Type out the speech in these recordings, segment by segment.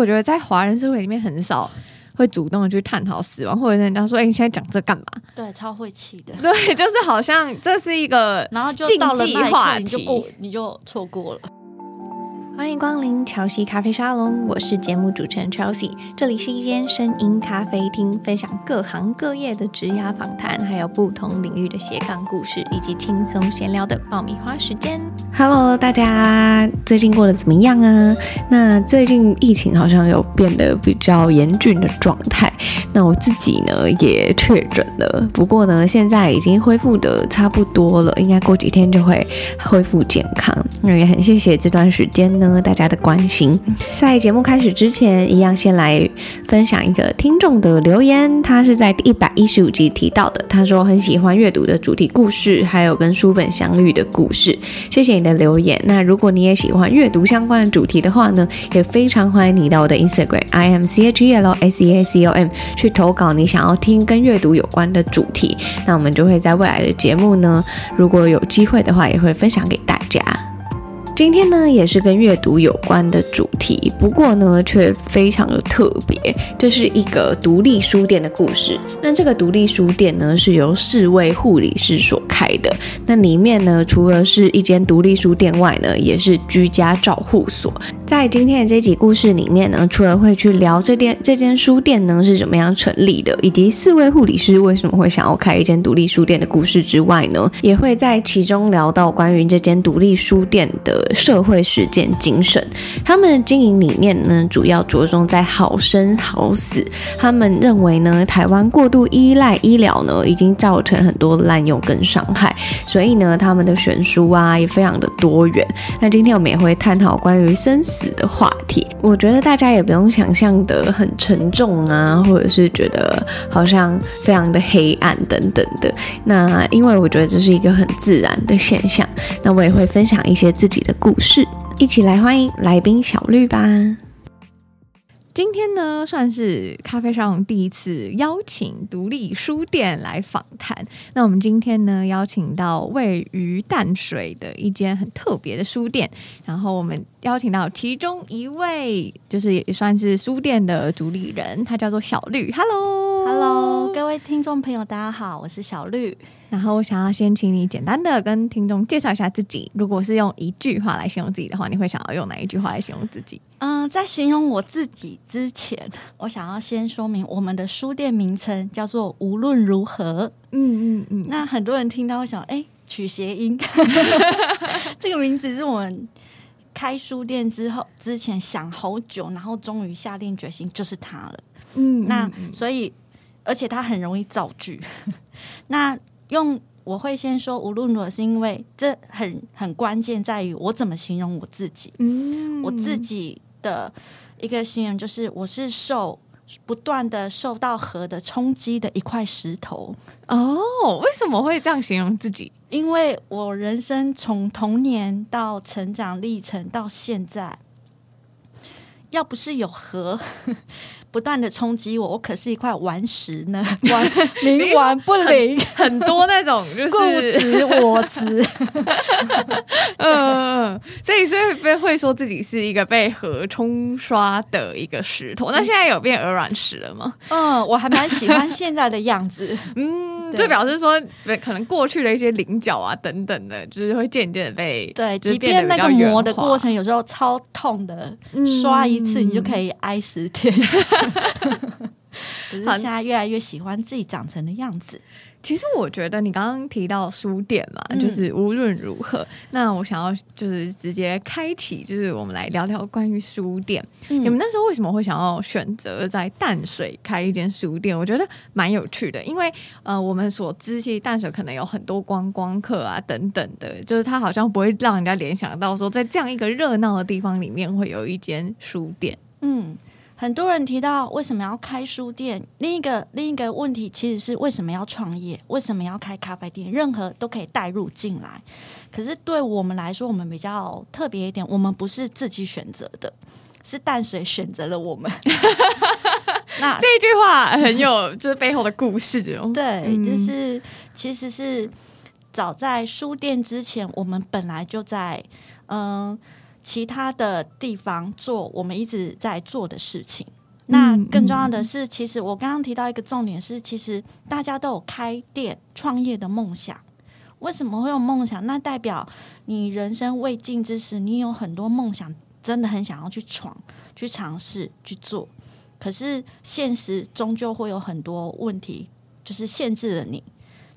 我觉得在华人社会里面很少会主动的去探讨死亡，或者人家说：“哎、欸，你现在讲这干嘛？”对，超晦气的。对，就是好像这是一个，然后就到了那一刻，你就过，你就错过了。欢迎光临乔西咖啡沙龙，我是节目主持人 Chelsea。这里是一间声音咖啡厅，分享各行各业的职涯访谈，还有不同领域的斜杠故事，以及轻松闲聊的爆米花时间。Hello，大家最近过得怎么样啊？那最近疫情好像有变得比较严峻的状态，那我自己呢也确诊了，不过呢现在已经恢复的差不多了，应该过几天就会恢复健康。那也很谢谢这段时间呢。大家的关心，在节目开始之前，一样先来分享一个听众的留言。他是在第一百一十五集提到的，他说很喜欢阅读的主题故事，还有跟书本相遇的故事。谢谢你的留言。那如果你也喜欢阅读相关的主题的话呢，也非常欢迎你到我的 Instagram i m c h E L S E A C O M 去投稿你想要听跟阅读有关的主题。那我们就会在未来的节目呢，如果有机会的话，也会分享给大家。今天呢，也是跟阅读有关的主题，不过呢，却非常的特别。这是一个独立书店的故事。那这个独立书店呢，是由四位护理师所开的。那里面呢，除了是一间独立书店外呢，也是居家照护所。在今天的这集故事里面呢，除了会去聊这间这间书店呢是怎么样成立的，以及四位护理师为什么会想要开一间独立书店的故事之外呢，也会在其中聊到关于这间独立书店的。社会实践精神，他们的经营理念呢，主要着重在好生好死。他们认为呢，台湾过度依赖医疗呢，已经造成很多滥用跟伤害，所以呢，他们的选书啊也非常的多元。那今天我们也会探讨关于生死的话题。我觉得大家也不用想象得很沉重啊，或者是觉得好像非常的黑暗等等的。那因为我觉得这是一个很自然的现象。那我也会分享一些自己的故事，一起来欢迎来宾小绿吧。今天呢，算是咖啡上第一次邀请独立书店来访谈。那我们今天呢，邀请到位于淡水的一间很特别的书店，然后我们邀请到其中一位，就是也算是书店的主理人，他叫做小绿。Hello，Hello，各位听众朋友，大家好，我是小绿。然后我想要先请你简单的跟听众介绍一下自己。如果是用一句话来形容自己的话，你会想要用哪一句话来形容自己？嗯，在形容我自己之前，我想要先说明我们的书店名称叫做“无论如何”。嗯嗯嗯。那很多人听到会想，哎，取谐音。这个名字是我们开书店之后之前想好久，然后终于下定决心，就是它了。嗯，那所以而且它很容易造句。那用我会先说无论如何，是因为这很很关键，在于我怎么形容我自己。嗯，我自己的一个形容就是，我是受不断的受到河的冲击的一块石头。哦，为什么会这样形容自己？因为我人生从童年到成长历程到现在，要不是有河。不断的冲击我，我可是一块顽石呢，顽 冥顽不灵，很多那种就是固执我执，嗯，所以所以被会说自己是一个被河冲刷的一个石头。那现在有变鹅卵石了吗？嗯，我还蛮喜欢现在的样子，嗯。就表示说，可能过去的一些棱角啊等等的，就是会渐渐的被对，即便那个磨的过程有时候超痛的，嗯、刷一次你就可以挨十天。可是现在越来越喜欢自己长成的样子。其实我觉得你刚刚提到书店嘛，嗯、就是无论如何，那我想要就是直接开启，就是我们来聊聊关于书店。嗯、你们那时候为什么会想要选择在淡水开一间书店？我觉得蛮有趣的，因为呃，我们所知其实淡水可能有很多观光客啊等等的，就是它好像不会让人家联想到说，在这样一个热闹的地方里面会有一间书店。嗯。很多人提到为什么要开书店，另一个另一个问题其实是为什么要创业，为什么要开咖啡店，任何都可以带入进来。可是对我们来说，我们比较特别一点，我们不是自己选择的，是淡水选择了我们。那这一句话很有，就是背后的故事哦。对，就是其实是早在书店之前，我们本来就在嗯。其他的地方做我们一直在做的事情。那更重要的是，其实我刚刚提到一个重点是，其实大家都有开店创业的梦想。为什么会有梦想？那代表你人生未尽之时，你有很多梦想，真的很想要去闯、去尝试、去做。可是现实终究会有很多问题，就是限制了你。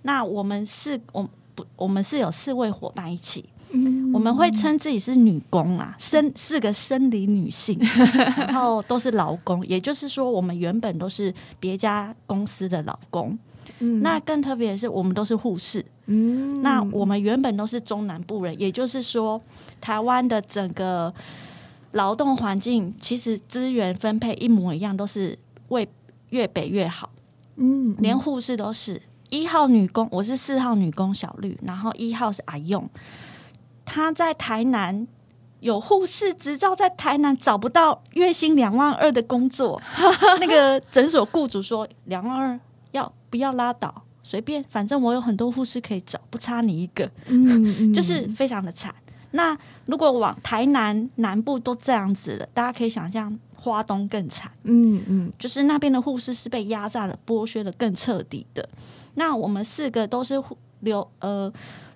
那我们四，我不，我们是有四位伙伴一起，嗯、我们会称自己是女工啊，生四个生理女性，然后都是劳工，也就是说，我们原本都是别家公司的劳工。嗯、那更特别的是，我们都是护士。嗯，那我们原本都是中南部人，也就是说，台湾的整个。劳动环境其实资源分配一模一样，都是为越北越好。嗯，嗯，连护士都是一号女工，我是四号女工小绿，然后一号是阿用。他在台南有护士执照，在台南找不到月薪两万二的工作。那个诊所雇主说两万二要不要拉倒，随便，反正我有很多护士可以找，不差你一个。嗯，嗯，就是非常的惨。那如果往台南南部都这样子了，大家可以想象花东更惨。嗯嗯，就是那边的护士是被压榨的、剥削的更彻底的。那我们四个都是留呃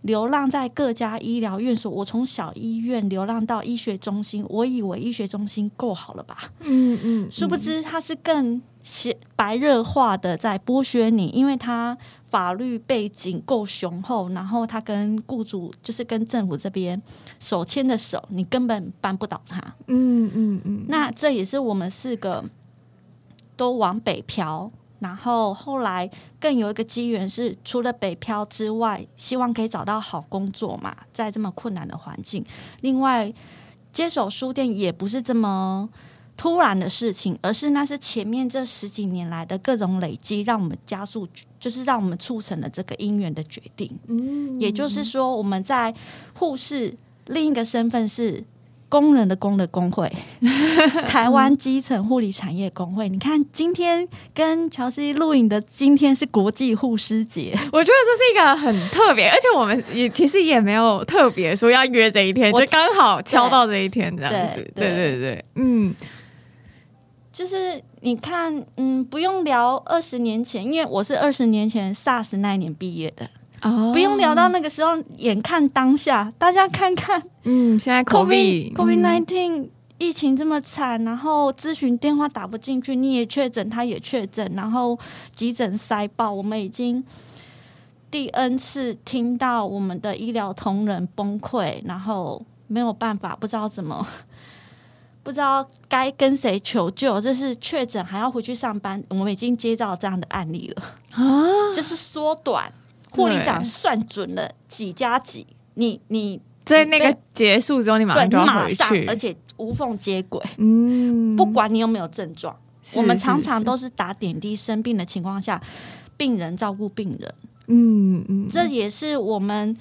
流浪在各家医疗院所。我从小医院流浪到医学中心，我以为医学中心够好了吧？嗯嗯，殊不知他是更血白热化的在剥削你，因为他。法律背景够雄厚，然后他跟雇主就是跟政府这边手牵着手，你根本扳不倒他。嗯嗯嗯。那这也是我们四个都往北漂，然后后来更有一个机缘是，除了北漂之外，希望可以找到好工作嘛，在这么困难的环境。另外，接手书店也不是这么突然的事情，而是那是前面这十几年来的各种累积，让我们加速。就是让我们促成了这个姻缘的决定。嗯，也就是说，我们在护士另一个身份是工人的工的工会，台湾基层护理产业工会。你看，今天跟乔西录影的今天是国际护师节，我觉得这是一个很特别，而且我们也其实也没有特别说要约这一天，就刚好敲到这一天这样子。对对对，对，嗯。就是你看，嗯，不用聊二十年前，因为我是二十年前 SARS 那一年毕业的，哦，不用聊到那个时候，眼看当下，大家看看，嗯，现在 COVID COVID nineteen 疫情这么惨，然后咨询电话打不进去，你也确诊，他也确诊，然后急诊塞爆，我们已经第 N 次听到我们的医疗同仁崩溃，然后没有办法，不知道怎么。不知道该跟谁求救，这是确诊还要回去上班。我们已经接到这样的案例了啊，就是缩短护理长算准了几加几，你你在那个结束之后，你马上就要回去，而且无缝接轨。嗯，不管你有没有症状，我们常常都是打点滴生病的情况下，病人照顾病人。嗯嗯，这也是我们。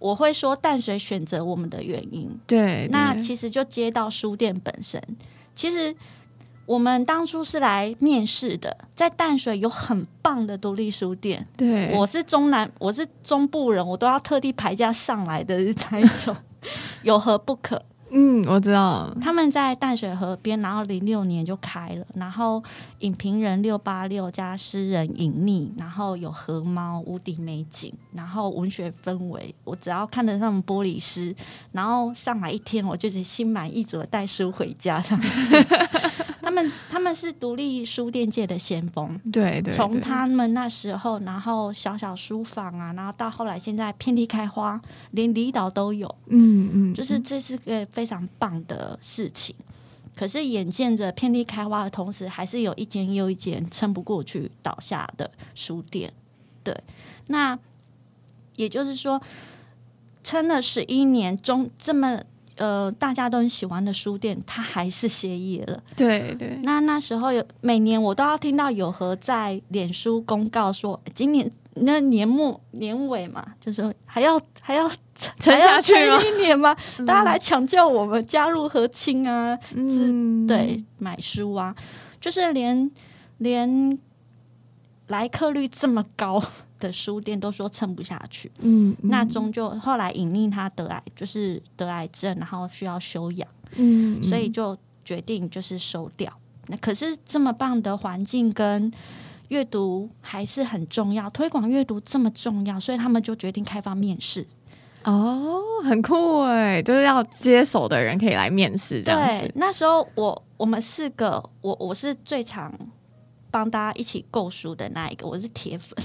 我会说淡水选择我们的原因，对，对，那其实就接到书店本身。其实我们当初是来面试的，在淡水有很棒的独立书店。对，我是中南，我是中部人，我都要特地排价上来的那种，有何不可？嗯，我知道。他们在淡水河边，然后零六年就开了，然后影评人六八六加诗人隐匿，然后有河猫无敌美景，然后文学氛围，我只要看得上玻璃诗，然后上来一天，我就心满意足的带书回家。他们他们是独立书店界的先锋，对对，从他们那时候，然后小小书房啊，然后到后来现在遍地开花，连离岛都有，嗯嗯，就是这是个非常棒的事情。可是眼见着遍地开花的同时，还是有一间又一间撑不过去倒下的书店。对，那也就是说，撑了十一年，中这么。呃，大家都很喜欢的书店，它还是歇业了。对对。那那时候有每年我都要听到有和在脸书公告说，今年那年末年尾嘛，就是说还要还要 撑下去吗？一年吗？大家来抢救我们，加入和亲啊，嗯，对，买书啊，就是连连来客率这么高的书店都说撑不下去。嗯，嗯，那终究后来隐匿他得癌，就是得癌症，然后需要休养。嗯，嗯，所以就决定就是收掉。那可是这么棒的环境跟阅读还是很重要，推广阅读这么重要，所以他们就决定开放面试。哦，很酷哎，就是要接手的人可以来面试这样子。对，那时候我我们四个，我我是最常帮大家一起购书的那一个，我是铁粉。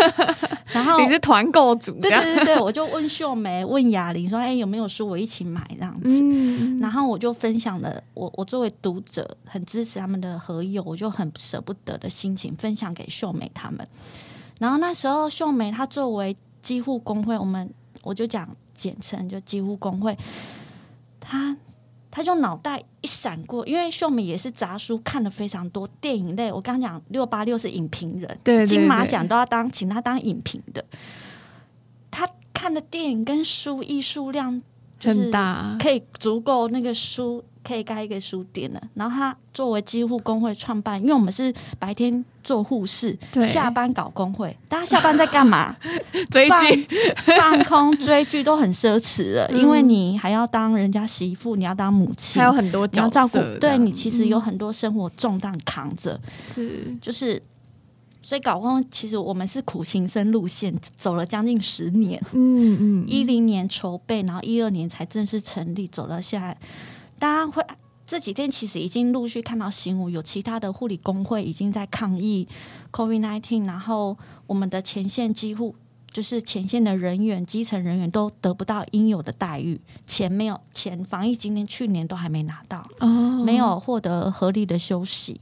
然后你是团购组，对对对对，我就问秀梅、问雅玲说：“哎，有没有书我一起买这样子？”嗯、然后我就分享了我我作为读者很支持他们的合友，我就很舍不得的心情分享给秀梅他们。然后那时候秀梅她作为几乎工会，我们。我就讲简称，就几乎工会，他他就脑袋一闪过，因为秀敏也是杂书看的非常多，电影类。我刚讲六八六是影评人，对，对，对，金马奖都要当请他当影评的。他看的电影跟书艺数量很大，可以足够那个书。可以开一个书店了。然后他作为几乎工会创办，因为我们是白天做护士，下班搞工会。大家下班在干嘛？追剧、放空、追剧都很奢侈了。嗯、因为你还要当人家媳妇，你要当母亲，还有很多角色，照顾。对，你其实有很多生活重担扛着。是、嗯，就是，所以搞工其实我们是苦行僧路线，走了将近十年。嗯嗯，一零年筹备，然后一二年才正式成立，走到现在。大家会这几天其实已经陆续看到新闻，有其他的护理工会已经在抗议 COVID-19，然后我们的前线几乎就是前线的人员、基层人员都得不到应有的待遇，钱没有钱，防疫今年去年都还没拿到，哦，没有获得合理的休息，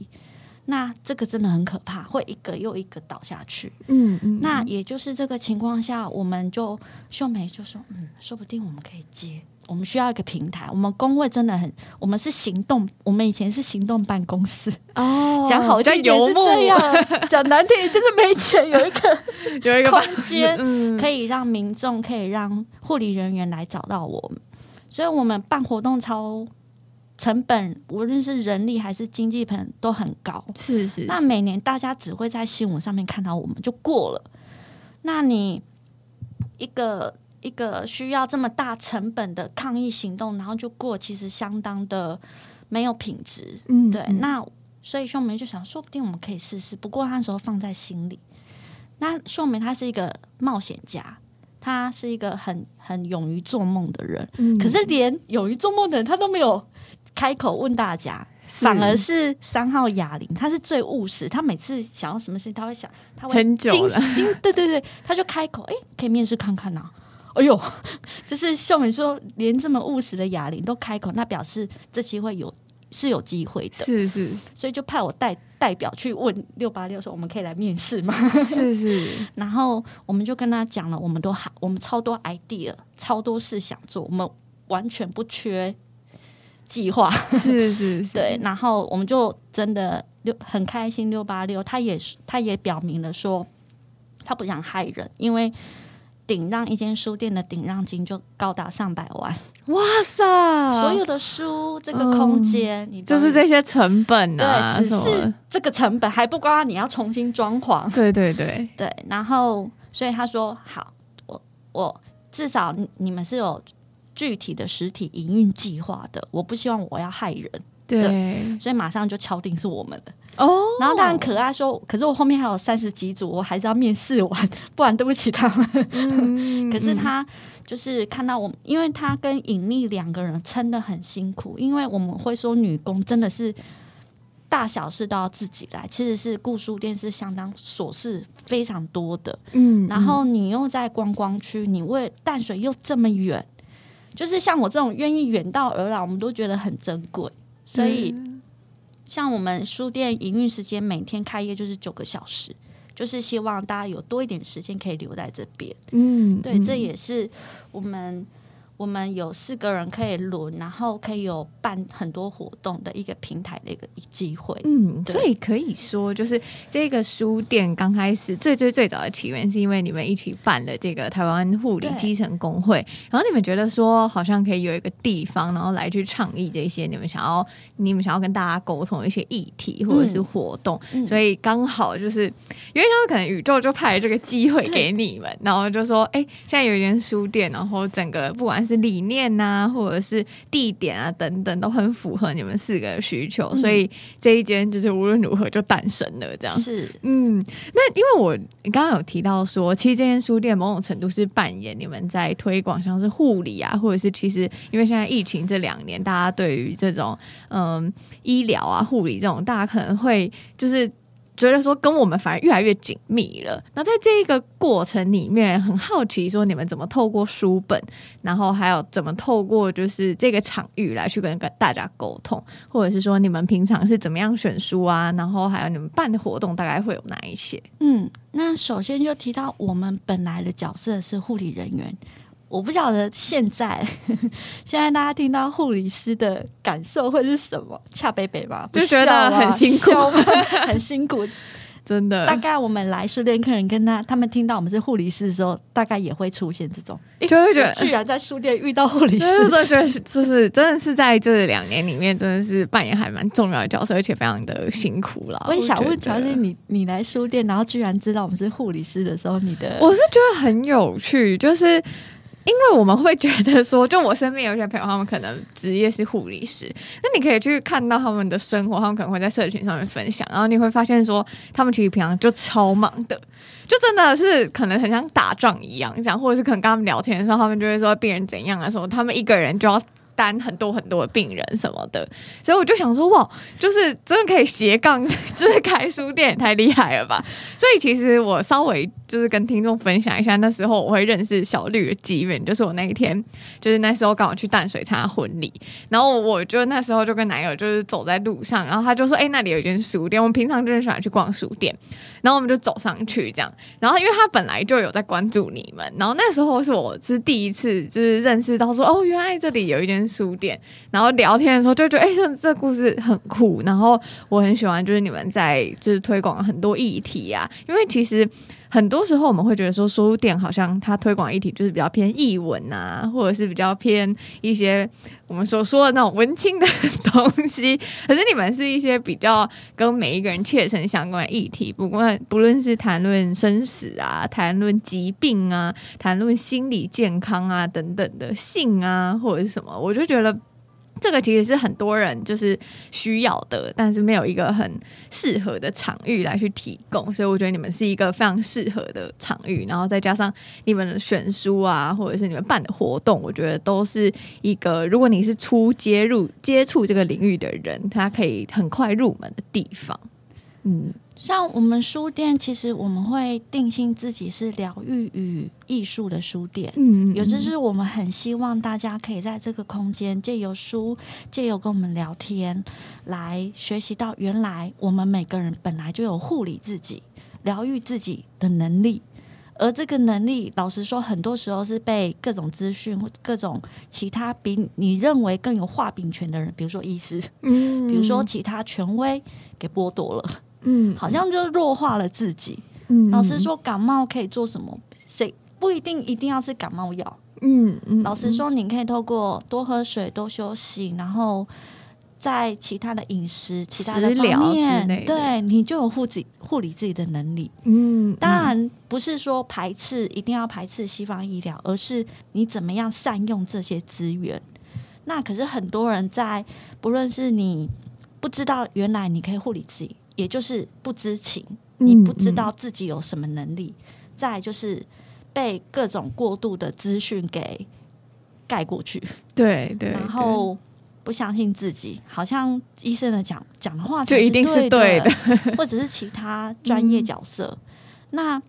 那这个真的很可怕，会一个又一个倒下去。嗯嗯，那也就是这个情况下，我们就秀梅就说，嗯，说不定我们可以接。我们需要一个平台，我们工会真的很，我们是行动，我们以前是行动办公室。哦，讲好听点是这样，讲难听就是没钱，有一个 有一个空间可以让民众，可以让护理人员来找到我们，所以我们办活动超成本，无论是人力还是经济成本都很高，是，是是，那每年大家只会在新闻上面看到我们就过了，那你一个。一个需要这么大成本的抗议行动，然后就过，其实相当的没有品质。嗯，对。那所以秀梅就想，说不定我们可以试试。不过那时候放在心里。那秀梅她是一个冒险家，她是一个很很勇于做梦的人。嗯，可是连勇于做梦的人，她都没有开口问大家，反而是三号哑铃，他是最务实。他每次想要什么事情，他会想，他会很久了，对对对，他就开口，哎，可以面试看看呐、啊。哎呦，就是秀美说，连这么务实的哑铃都开口，那表示这机会有是有机会的，是是，所以就派我代代表去问六八六说，我们可以来面试吗？是是，然后我们就跟他讲了，我们都好我们超多 idea，超多事想做，我们完全不缺计划，是是，是，对，然后我们就真的六很开心，六八六他也他也表明了说，他不想害人，因为。顶让一间书店的顶让金就高达上百万，哇塞！所有的书这个空间，嗯、你就是这些成本啊，对，只是这个成本还不包括你要重新装潢，对对对对。然后，所以他说好，我我至少你们是有具体的实体营运计划的，我不希望我要害人，对，对，所以马上就敲定是我们的。哦，然后他很可爱说，可是我后面还有三十几组，我还是要面试完，不然对不起他们。嗯、可是他就是看到我，因为他跟尹丽两个人撑得很辛苦，因为我们会说女工真的是大小事都要自己来，其实是顾书店是相当琐事非常多的。嗯，然后你又在观光区，你为淡水又这么远，就是像我这种愿意远道而来，我们都觉得很珍贵，所以。嗯像我们书店营运时间每天开业就是九个小时，就是希望大家有多一点时间可以留在这边。嗯，对，这也是我们我们有四个人可以轮，然后可以有办很多活动的一个平台的一个机会。嗯，所以可以说，就是这个书店刚开始最最最早的起源，是因为你们一起办了这个台湾护理基层工会，然后你们觉得说好像可以有一个地方，然后来去倡议这些你们想要、你们想要跟大家沟通的一些议题或者是活动，嗯、所以刚好就是因为他们可能宇宙就派了这个机会给你们，然后就说，哎，现在有一间书店，然后整个不管是是理念呐、啊，或者是地点啊等等，都很符合你们四个的需求，嗯、所以这一间就是无论如何就诞生了。这样是，嗯，那因为我刚刚有提到说，其实这间书店某种程度是扮演你们在推广，像是护理啊，或者是其实因为现在疫情这两年，大家对于这种嗯医疗啊、护理这种，大家可能会就是。觉得说跟我们反而越来越紧密了。那在这一个过程里面，很好奇说你们怎么透过书本，然后还有怎么透过就是这个场域来去跟跟大家沟通，或者是说你们平常是怎么样选书啊？然后还有你们办的活动大概会有哪一些？嗯，那首先就提到我们本来的角色是护理人员。我不晓得现在，现在大家听到护理师的感受会是什么？恰北北吧，就觉得很辛苦，很辛苦，真的。大概我们来书店客人跟他他们听到我们是护理师的时候，大概也会出现这种，就会觉得居然在书店遇到护理师，就觉得就是真的是在这两年里面，真的是扮演还蛮重要的角色，而且非常的辛苦了。我也想问乔欣，你你来书店，然后居然知道我们是护理师的时候，你的我是觉得很有趣，就是。因为我们会觉得说，就我身边有些朋友，他们可能职业是护理师，那你可以去看到他们的生活，他们可能会在社群上面分享，然后你会发现说，他们其实平常就超忙的，就真的是可能很像打仗一样，这样，或者是可能跟他们聊天的时候，他们就会说病人怎样啊，什么，他们一个人就要。担很多很多的病人什么的，所以我就想说，哇，就是真的可以斜杠，就是开书店太厉害了吧！所以其实我稍微就是跟听众分享一下，那时候我会认识小绿的机缘，就是我那一天，就是那时候刚好去淡水参加婚礼，然后我就那时候就跟男友就是走在路上，然后他就说，哎、那里有一间书店，我们平常就是喜欢去逛书店，然后我们就走上去这样，然后因为他本来就有在关注你们，然后那时候是我是第一次就是认识到说，哦，原来这里有一间。书店，然后聊天的时候就觉得，哎，这这故事很酷。然后我很喜欢，就是你们在就是推广很多议题啊。因为其实很多时候我们会觉得说，书店好像它推广议题就是比较偏译文啊，或者是比较偏一些我们所说的那种文青的东西。可是你们是一些比较跟每一个人切身相关的议题，不管不论是谈论生死啊，谈论疾病啊，谈论心理健康啊等等的性啊，或者是什么，我就觉得。这个其实是很多人就是需要的，但是没有一个很适合的场域来去提供，所以我觉得你们是一个非常适合的场域。然后再加上你们的选书啊，或者是你们办的活动，我觉得都是一个如果你是初接入接触这个领域的人，他可以很快入门的地方。嗯。像我们书店，其实我们会定性自己是疗愈与艺术的书店。嗯，有就是我们很希望大家可以在这个空间借由书，借由跟我们聊天，来学习到原来我们每个人本来就有护理自己、疗愈自己的能力。而这个能力，老实说，很多时候是被各种资讯或各种其他比你认为更有话柄权的人，比如说医师，嗯，比如说其他权威给剥夺了。嗯，好像就弱化了自己。嗯，老实说，感冒可以做什么？谁不一定一定要是感冒药。嗯嗯，老实说，你可以透过多喝水、多休息，然后在其他的饮食、其他的方面，对你就有护自己、护理自己的能力。嗯，当然不是说排斥，一定要排斥西方医疗，而是你怎么样善用这些资源。那可是很多人在，不论是你不知道原来你可以护理自己。也就是不知情，你不知道自己有什么能力，嗯嗯、再就是被各种过度的资讯给盖过去，对 对，然后不相信自己，好像医生的讲讲的话就一定是对的，或者是其他专业角色。嗯、那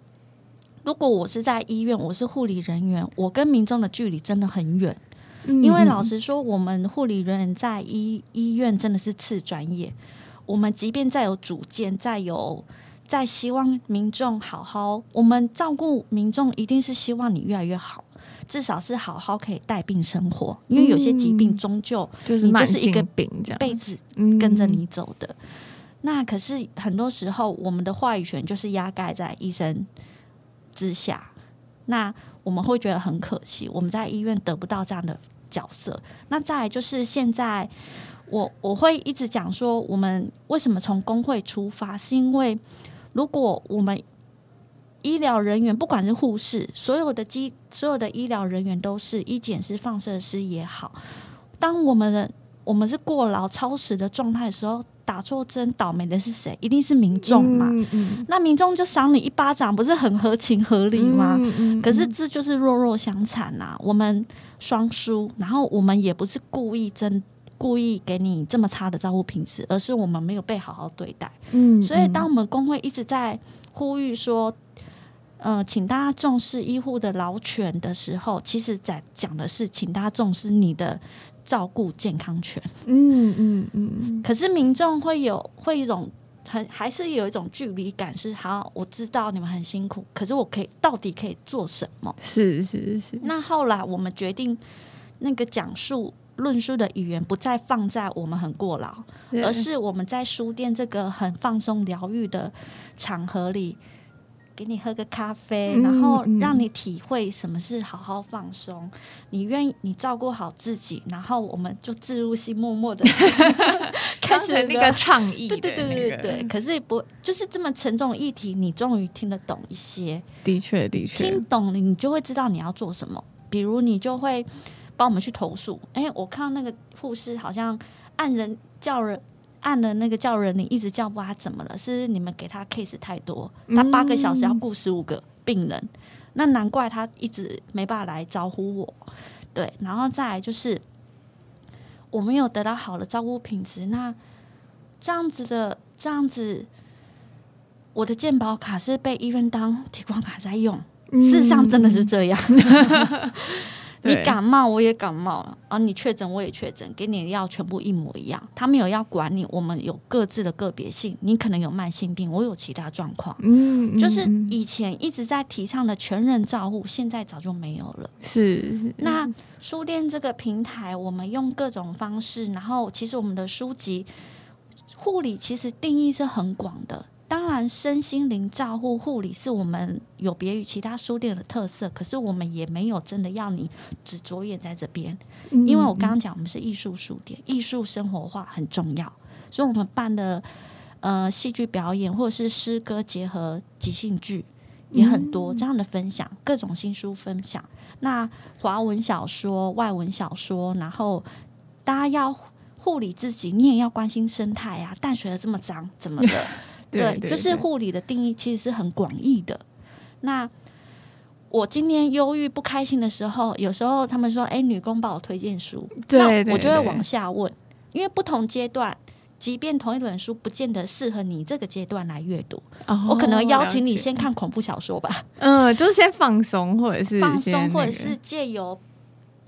如果我是在医院，我是护理人员，我跟民众的距离真的很远，嗯、因为老实说，我们护理人员在医医院真的是次专业。我们即便再有主见，再有再希望民众好好，我们照顾民众一定是希望你越来越好。至少是好好可以带病生活，因为有些疾病终究就是就是一个病，这样子跟着你走的。那可是很多时候，我们的话语权就是压盖在医生之下，那我们会觉得很可惜，我们在医院得不到这样的角色。那再来就是现在，我我会一直讲说，我们为什么从工会出发，是因为如果我们医疗人员，不管是护士，所有的机，所有的医疗人员都是医检师、放射师也好，当我们的我们是过劳、超时的状态的时候。打错针，倒霉的是谁？一定是民众嘛。嗯嗯、那民众就赏你一巴掌，不是很合情合理吗？可是这就是弱弱相残呐、啊，我们双输。然后我们也不是故意真故意给你这么差的照顾品质，而是我们没有被好好对待。嗯，所以当我们工会一直在呼吁说，呃，请大家重视医护的劳权的时候，其实在讲的是，请大家重视你的。照顾健康权，嗯嗯嗯，可是民众会有会一种很还是有一种距离感，是好，我知道你们很辛苦，可是我可以到底可以做什么？是是是。那后来我们决定，那个讲述论述的语言不再放在我们很过劳，而是我们在书店这个很放松疗愈的场合里。给你喝个咖啡，然后让你体会什么是好好放松。嗯、你愿意，你照顾好自己，然后我们就自入性默默的 开始那个倡议。对对对对对。可是不就是这么沉重议题，你终于听得懂一些。的确的确，听懂了，你就会知道你要做什么。比如你就会帮我们去投诉。哎，我看到那个护士好像按人叫人。按了那个叫人，你一直叫不，他怎么了？是你们给他 case 太多，他八个小时要顾十五个病人，嗯、那难怪他一直没办法来招呼我。对，然后再来就是我没有得到好的照顾品质，那这样子的这样子，我的健保卡是被医院当提款卡在用，嗯、事实上真的是这样。你感冒我也感冒啊！你确诊我也确诊，给你的药全部一模一样。他们有要管你，我们有各自的个别性。你可能有慢性病，我有其他状况。嗯，嗯，就是以前一直在提倡的全人照护，现在早就没有了。是，是。那书店这个平台，我们用各种方式，然后其实我们的书籍护理其实定义是很广的。当然，身心灵照护护理是我们有别于其他书店的特色，可是我们也没有真的要你只着眼在这边，因为我刚刚讲我们是艺术书店，艺术生活化很重要，所以我们办的呃戏剧表演或者是诗歌结合即兴剧也很多这样的分享，各种新书分享，那华文小说、外文小说，然后大家要护理自己，你也要关心生态啊，淡水的这么脏，怎么的？对，对，就是护理的定义其实是很广义的。那我今天忧郁不开心的时候，有时候他们说：“哎，女工帮我推荐书。”对，对，对，我就会往下问，因为不同阶段，即便同一本书，不见得适合你这个阶段来阅读。哦，我可能邀请你先看恐怖小说吧。嗯，就是先放松，或者是放松，或者是借由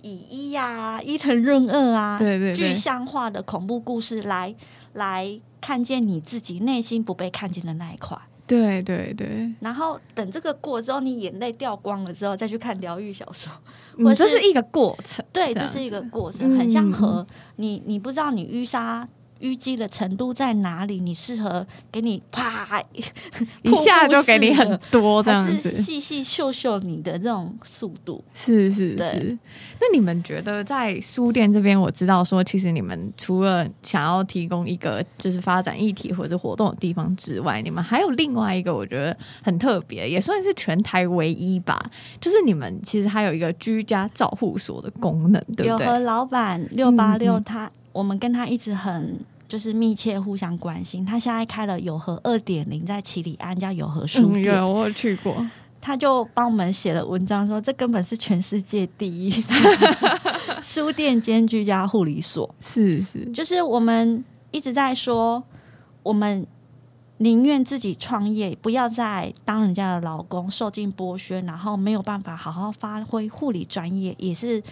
以一呀、伊藤润二啊，对对对，具象化的恐怖故事来来。看见你自己内心不被看见的那一块，对对对。然后等这个过之后，你眼泪掉光了之后，再去看疗愈小说，嗯、这是一个过程。对，这是一个过程，很像和你，你不知道你淤沙。淤积的程度在哪里？你适合给你啪 一下就给你很多这样子，细细秀秀你的这种速度。是是是。那你们觉得在书店这边，我知道说，其实你们除了想要提供一个就是发展议题或者活动的地方之外，你们还有另外一个我觉得很特别，也算是全台唯一吧，就是你们其实还有一个居家照护所的功能，对不对？有和老板六八六他。嗯我们跟他一直很就是密切互相关心。他现在开了友和二点零，在七里安叫有和书店，嗯，我有去过。他就帮我们写了文章，说这根本是全世界第一 书店兼居家护理所。是是，就是我们一直在说，我们宁愿自己创业，不要再当人家的老公，受尽剥削，然后没有办法好好发挥护理专业，也是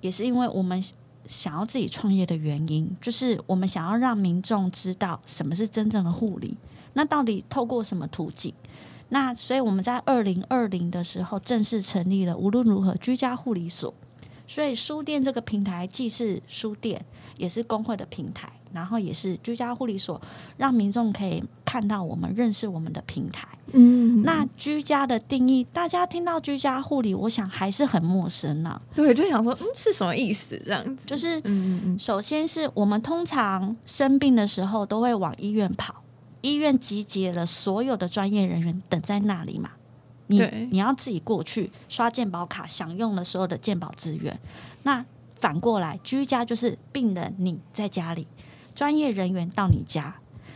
也是因为我们。想要自己创业的原因，就是我们想要让民众知道什么是真正的护理。那到底透过什么途径？那所以我们在二零二零的时候正式成立了无论如何居家护理所。所以书店这个平台既是书店，也是工会的平台。然后也是居家护理所，让民众可以看到我们、认识我们的平台。嗯，那居家的定义，大家听到居家护理，我想还是很陌生呢、啊。对，就想说，嗯，是什么意思？这样子，就是，嗯嗯，首先是我们通常生病的时候都会往医院跑，医院集结了所有的专业人员等在那里嘛。你你要自己过去刷健保卡，享用了所有的健保资源。那反过来，居家就是病人你在家里。专业人员到你家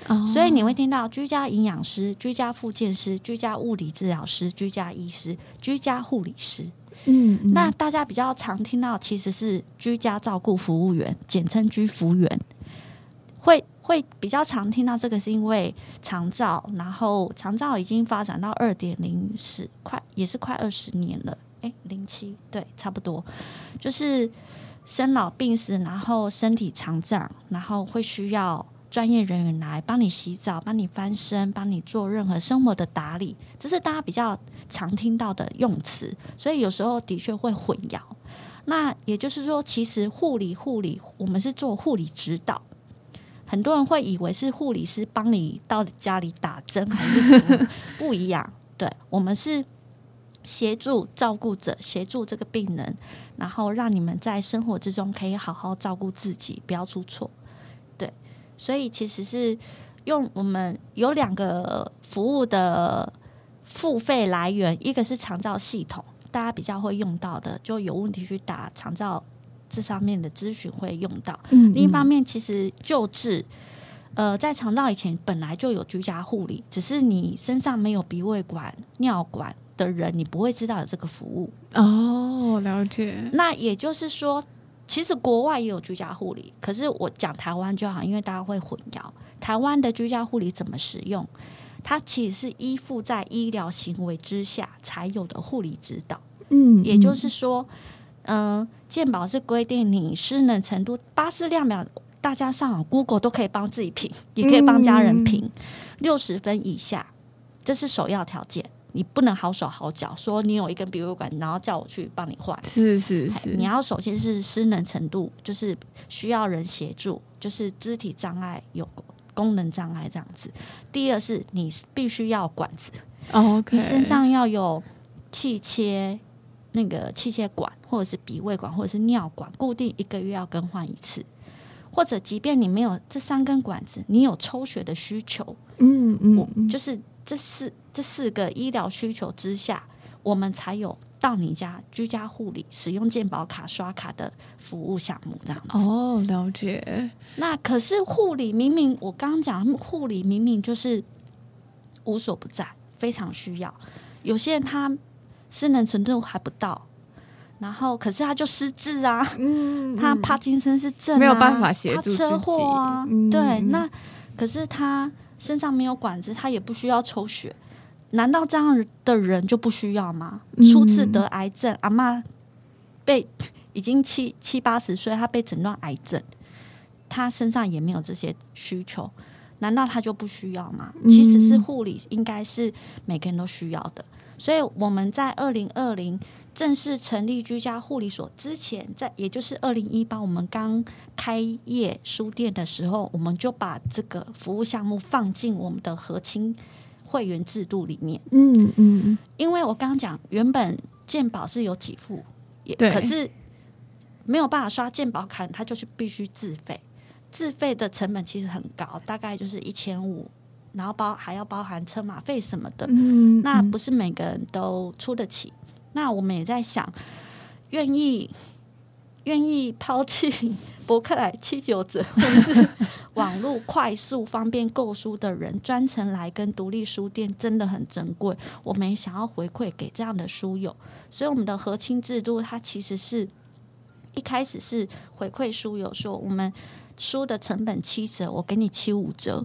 ，oh. 所以你会听到居家营养师、居家复健师、居家物理治疗师、居家医师、居家护理师。嗯，嗯，那大家比较常听到其实是居家照顾服务员，简称居服员。会会比较常听到这个，是因为长照，然后长照已经发展到二点零，十快也是快二十年了。哎，零七对，差不多就是。生老病死，然后身体残障，然后会需要专业人员来帮你洗澡、帮你翻身、帮你做任何生活的打理，这是大家比较常听到的用词，所以有时候的确会混淆。那也就是说，其实护理护理，我们是做护理指导，很多人会以为是护理师帮你到家里打针，还是什么不一样？对，我们是。协助照顾者，协助这个病人，然后让你们在生活之中可以好好照顾自己，不要出错。对，所以其实是用我们有两个服务的付费来源，一个是长照系统，大家比较会用到的，就有问题去打长照这上面的咨询会用到。嗯嗯。另一方面，其实救治，呃，在肠道以前本来就有居家护理，只是你身上没有鼻胃管、尿管。的人，你不会知道有这个服务哦。了解。那也就是说，其实国外也有居家护理，可是我讲台湾就好，因为大家会混淆。台湾的居家护理怎么使用？它其实是依附在医疗行为之下才有的护理指导。嗯，也就是说，嗯、呃，健保是规定你失能程度，巴氏量表，大家上网 Google 都可以帮自己评，也可以帮家人评，六十分以下，这是首要条件。你不能好手好脚，说你有一根鼻胃管，然后叫我去帮你换。是是是，你要首先是失能程度，就是需要人协助，就是肢体障碍、有功能障碍这样子。第二是你必须要管子你身上要有气切那个气切管，或者是鼻胃管，或者是尿管，固定一个月要更换一次。或者即便你没有这三根管子，你有抽血的需求，嗯嗯，嗯，就是这四。这四个医疗需求之下，我们才有到你家居家护理使用健保卡刷卡的服务项目这样子。哦，了解。那可是护理明明我刚刚讲护理明明就是无所不在，非常需要。有些人他失能程度还不到，然后可是他就失智啊，嗯，他帕金森是症啊，没有办法协助车祸啊，嗯、对。那可是他身上没有管子，他也不需要抽血。难道这样的人就不需要吗？初次得癌症，嗯、阿妈被已经七七八十岁，他被诊断癌症，他身上也没有这些需求，难道他就不需要吗？其实是护理应该是每个人都需要的。所以我们在二零二零正式成立居家护理所之前，在也就是二零一八我们刚开业书店的时候，我们就把这个服务项目放进我们的核心。会员制度里面，嗯嗯，因为我刚刚讲，原本健保是有给付，也可是没有办法刷健保卡，它就是必须自费，自费的成本其实很高，大概就是一千五，然后包还要包含车马费什么的，嗯，那不是每个人都出得起。那我们也在想，愿意。愿意抛弃 博客来七九折，或者是网络快速方便购书的人，专程来跟独立书店真的很珍贵。我们也想要回馈给这样的书友，所以我们的和亲制度，它其实是一开始是回馈书友说，我们书的成本七折，我给你七五折。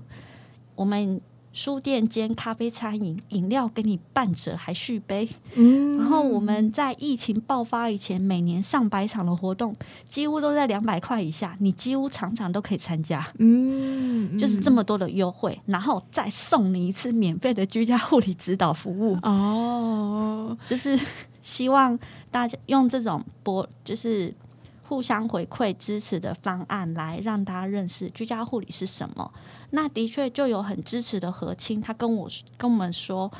我们书店兼咖啡餐饮，饮料给你半折还续杯。嗯，然后我们在疫情爆发以前，每年上百场的活动，几乎都在两百块以下，你几乎场场都可以参加。嗯，就是这么多的优惠，然后再送你一次免费的居家护理指导服务。哦，就是希望大家用这种博，就是互相回馈支持的方案，来让大家认识居家护理是什么。那的确就有很支持的和亲，他跟我跟我们说，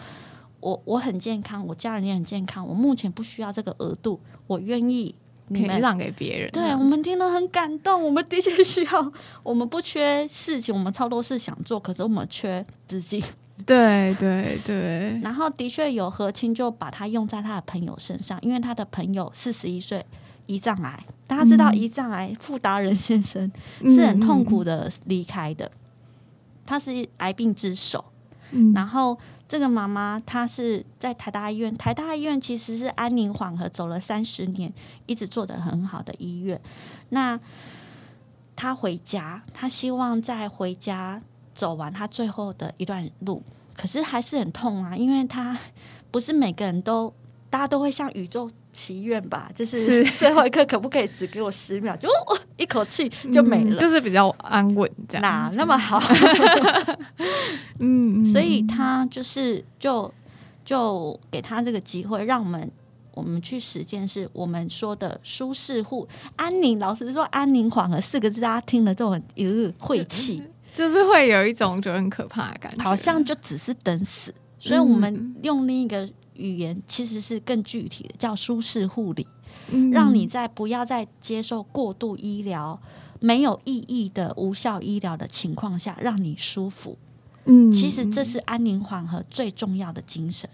我我很健康，我家人也很健康，我目前不需要这个额度，我愿意你们让给别人。对，我们听了很感动，我们的确需要，我们不缺事情，我们超多事想做，可是我们缺资金。对对对。然后的确有和亲就把他用在他的朋友身上，因为他的朋友四十一岁，胰脏癌，大家知道胰脏癌，傅达人先生是很痛苦的离开的。嗯嗯他是癌病之首，嗯，然后这个妈妈她是在台大医院，台大医院其实是安宁缓和走了三十年，一直做得很好的医院。那她回家，她希望在回家走完她最后的一段路，可是还是很痛啊，因为她不是每个人都，大家都会像宇宙。祈愿吧，就是 最后一刻，可不可以只给我十秒？就一口气就没了，嗯，就是比较安稳这样。哪那么好？嗯，所以他就是就就给他这个机会，让我们我们去实践，是我们说的舒适户安宁。老实说，安宁缓和四个字，大家听了都很有晦气，就是会有一种就很可怕的感觉，好像就只是等死。所以我们用另一个。语言其实是更具体的，叫舒适护理，嗯，让你在不要再接受过度医疗、没有意义的无效医疗的情况下，让你舒服。嗯，其实这是安宁缓和最重要的精神。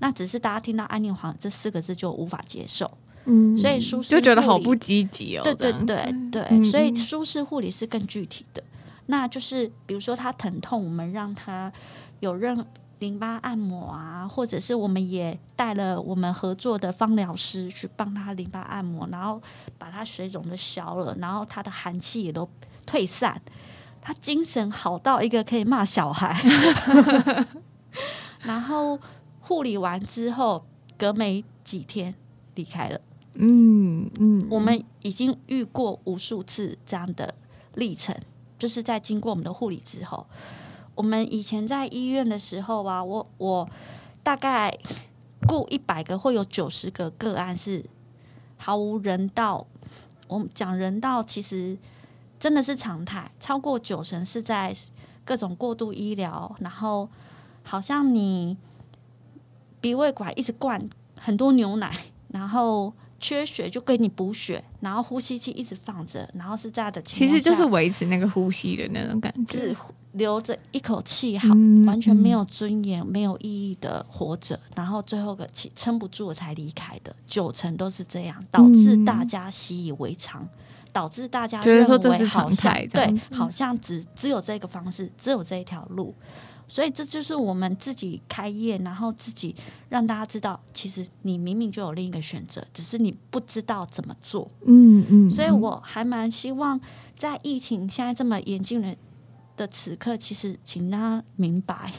那只是大家听到安宁缓这四个字就无法接受，嗯，所以舒适就觉得好不积极哦。对对对对，嗯，所以舒适护理是更具体的。那就是比如说他疼痛，我们让他有任。淋巴按摩啊，或者是我们也带了我们合作的芳疗师去帮他淋巴按摩，然后把他水肿都消了，然后他的寒气也都退散，他精神好到一个可以骂小孩。然后护理完之后，隔没几天离开了。嗯嗯，我们已经遇过无数次这样的历程，就是在经过我们的护理之后。我们以前在医院的时候啊，我我大概雇一百个，会有九十个个案是毫无人道。我们讲人道，其实真的是常态，超过九成是在各种过度医疗，然后好像你鼻胃管一直灌很多牛奶，然后缺血就给你补血，然后呼吸器一直放着，然后是这样的情况，其实就是维持那个呼吸的那种感觉。留着一口气，好，完全没有尊严、没有意义的活着，然后最后个气撑不住才离开的，九成都是这样，导致大家习以为常，导致大家觉得说这是常态，对，好像只只有这个方式，只有这一条路，所以这就是我们自己开业，然后自己让大家知道，其实你明明就有另一个选择，只是你不知道怎么做。嗯嗯，所以我还蛮希望在疫情现在这么严峻的。的此刻，其实请大家明白，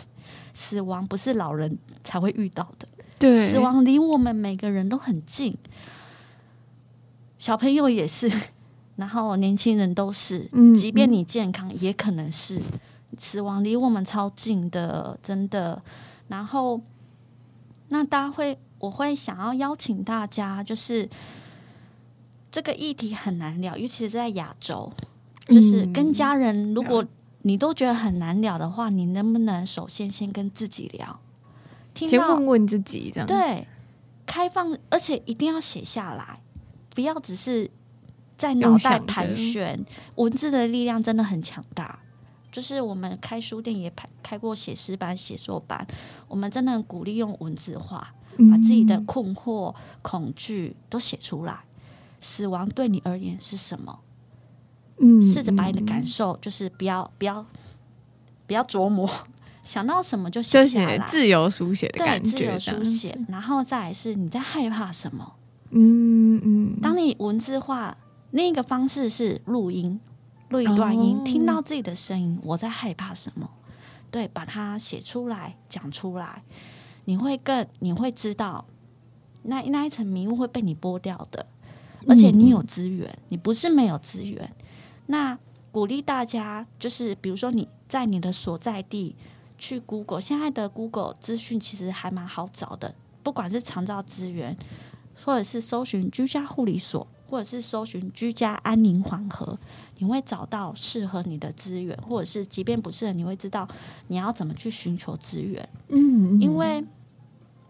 死亡不是老人才会遇到的。对，死亡离我们每个人都很近，小朋友也是，然后年轻人都是。嗯，即便你健康，也可能是死亡离我们超近的，真的。然后，那大家会，我会想要邀请大家，就是这个议题很难聊，尤其是在亚洲，就是跟家人如果。你都觉得很难聊的话，你能不能首先先跟自己聊？先问问自己，这样对，开放，而且一定要写下来，不要只是在脑袋盘旋。文字的力量真的很强大。就是我们开书店也开开过写诗班、写作班，我们真的很鼓励用文字化，把自己的困惑、恐惧都写出来。死亡对你而言是什么？嗯，试着把你的感受，就是不要不要不要琢磨，想到什么就写下来，自由书写的感觉，对，自由书写。然后再来是你在害怕什么？嗯嗯。当你文字化，另一个方式是录音，录一段音，哦，听到自己的声音，我在害怕什么？对，把它写出来讲出来，你会更你会知道那那一层迷雾会被你剥掉的，而且你有资源，你不是没有资源。那鼓励大家，就是比如说你在你的所在地去 Google，现在的 Google 资讯其实还蛮好找的，不管是长照资源，或者是搜寻居家护理所，或者是搜寻居家安宁缓和，你会找到适合你的资源，或者是即便不适合，你会知道你要怎么去寻求资源。嗯，因为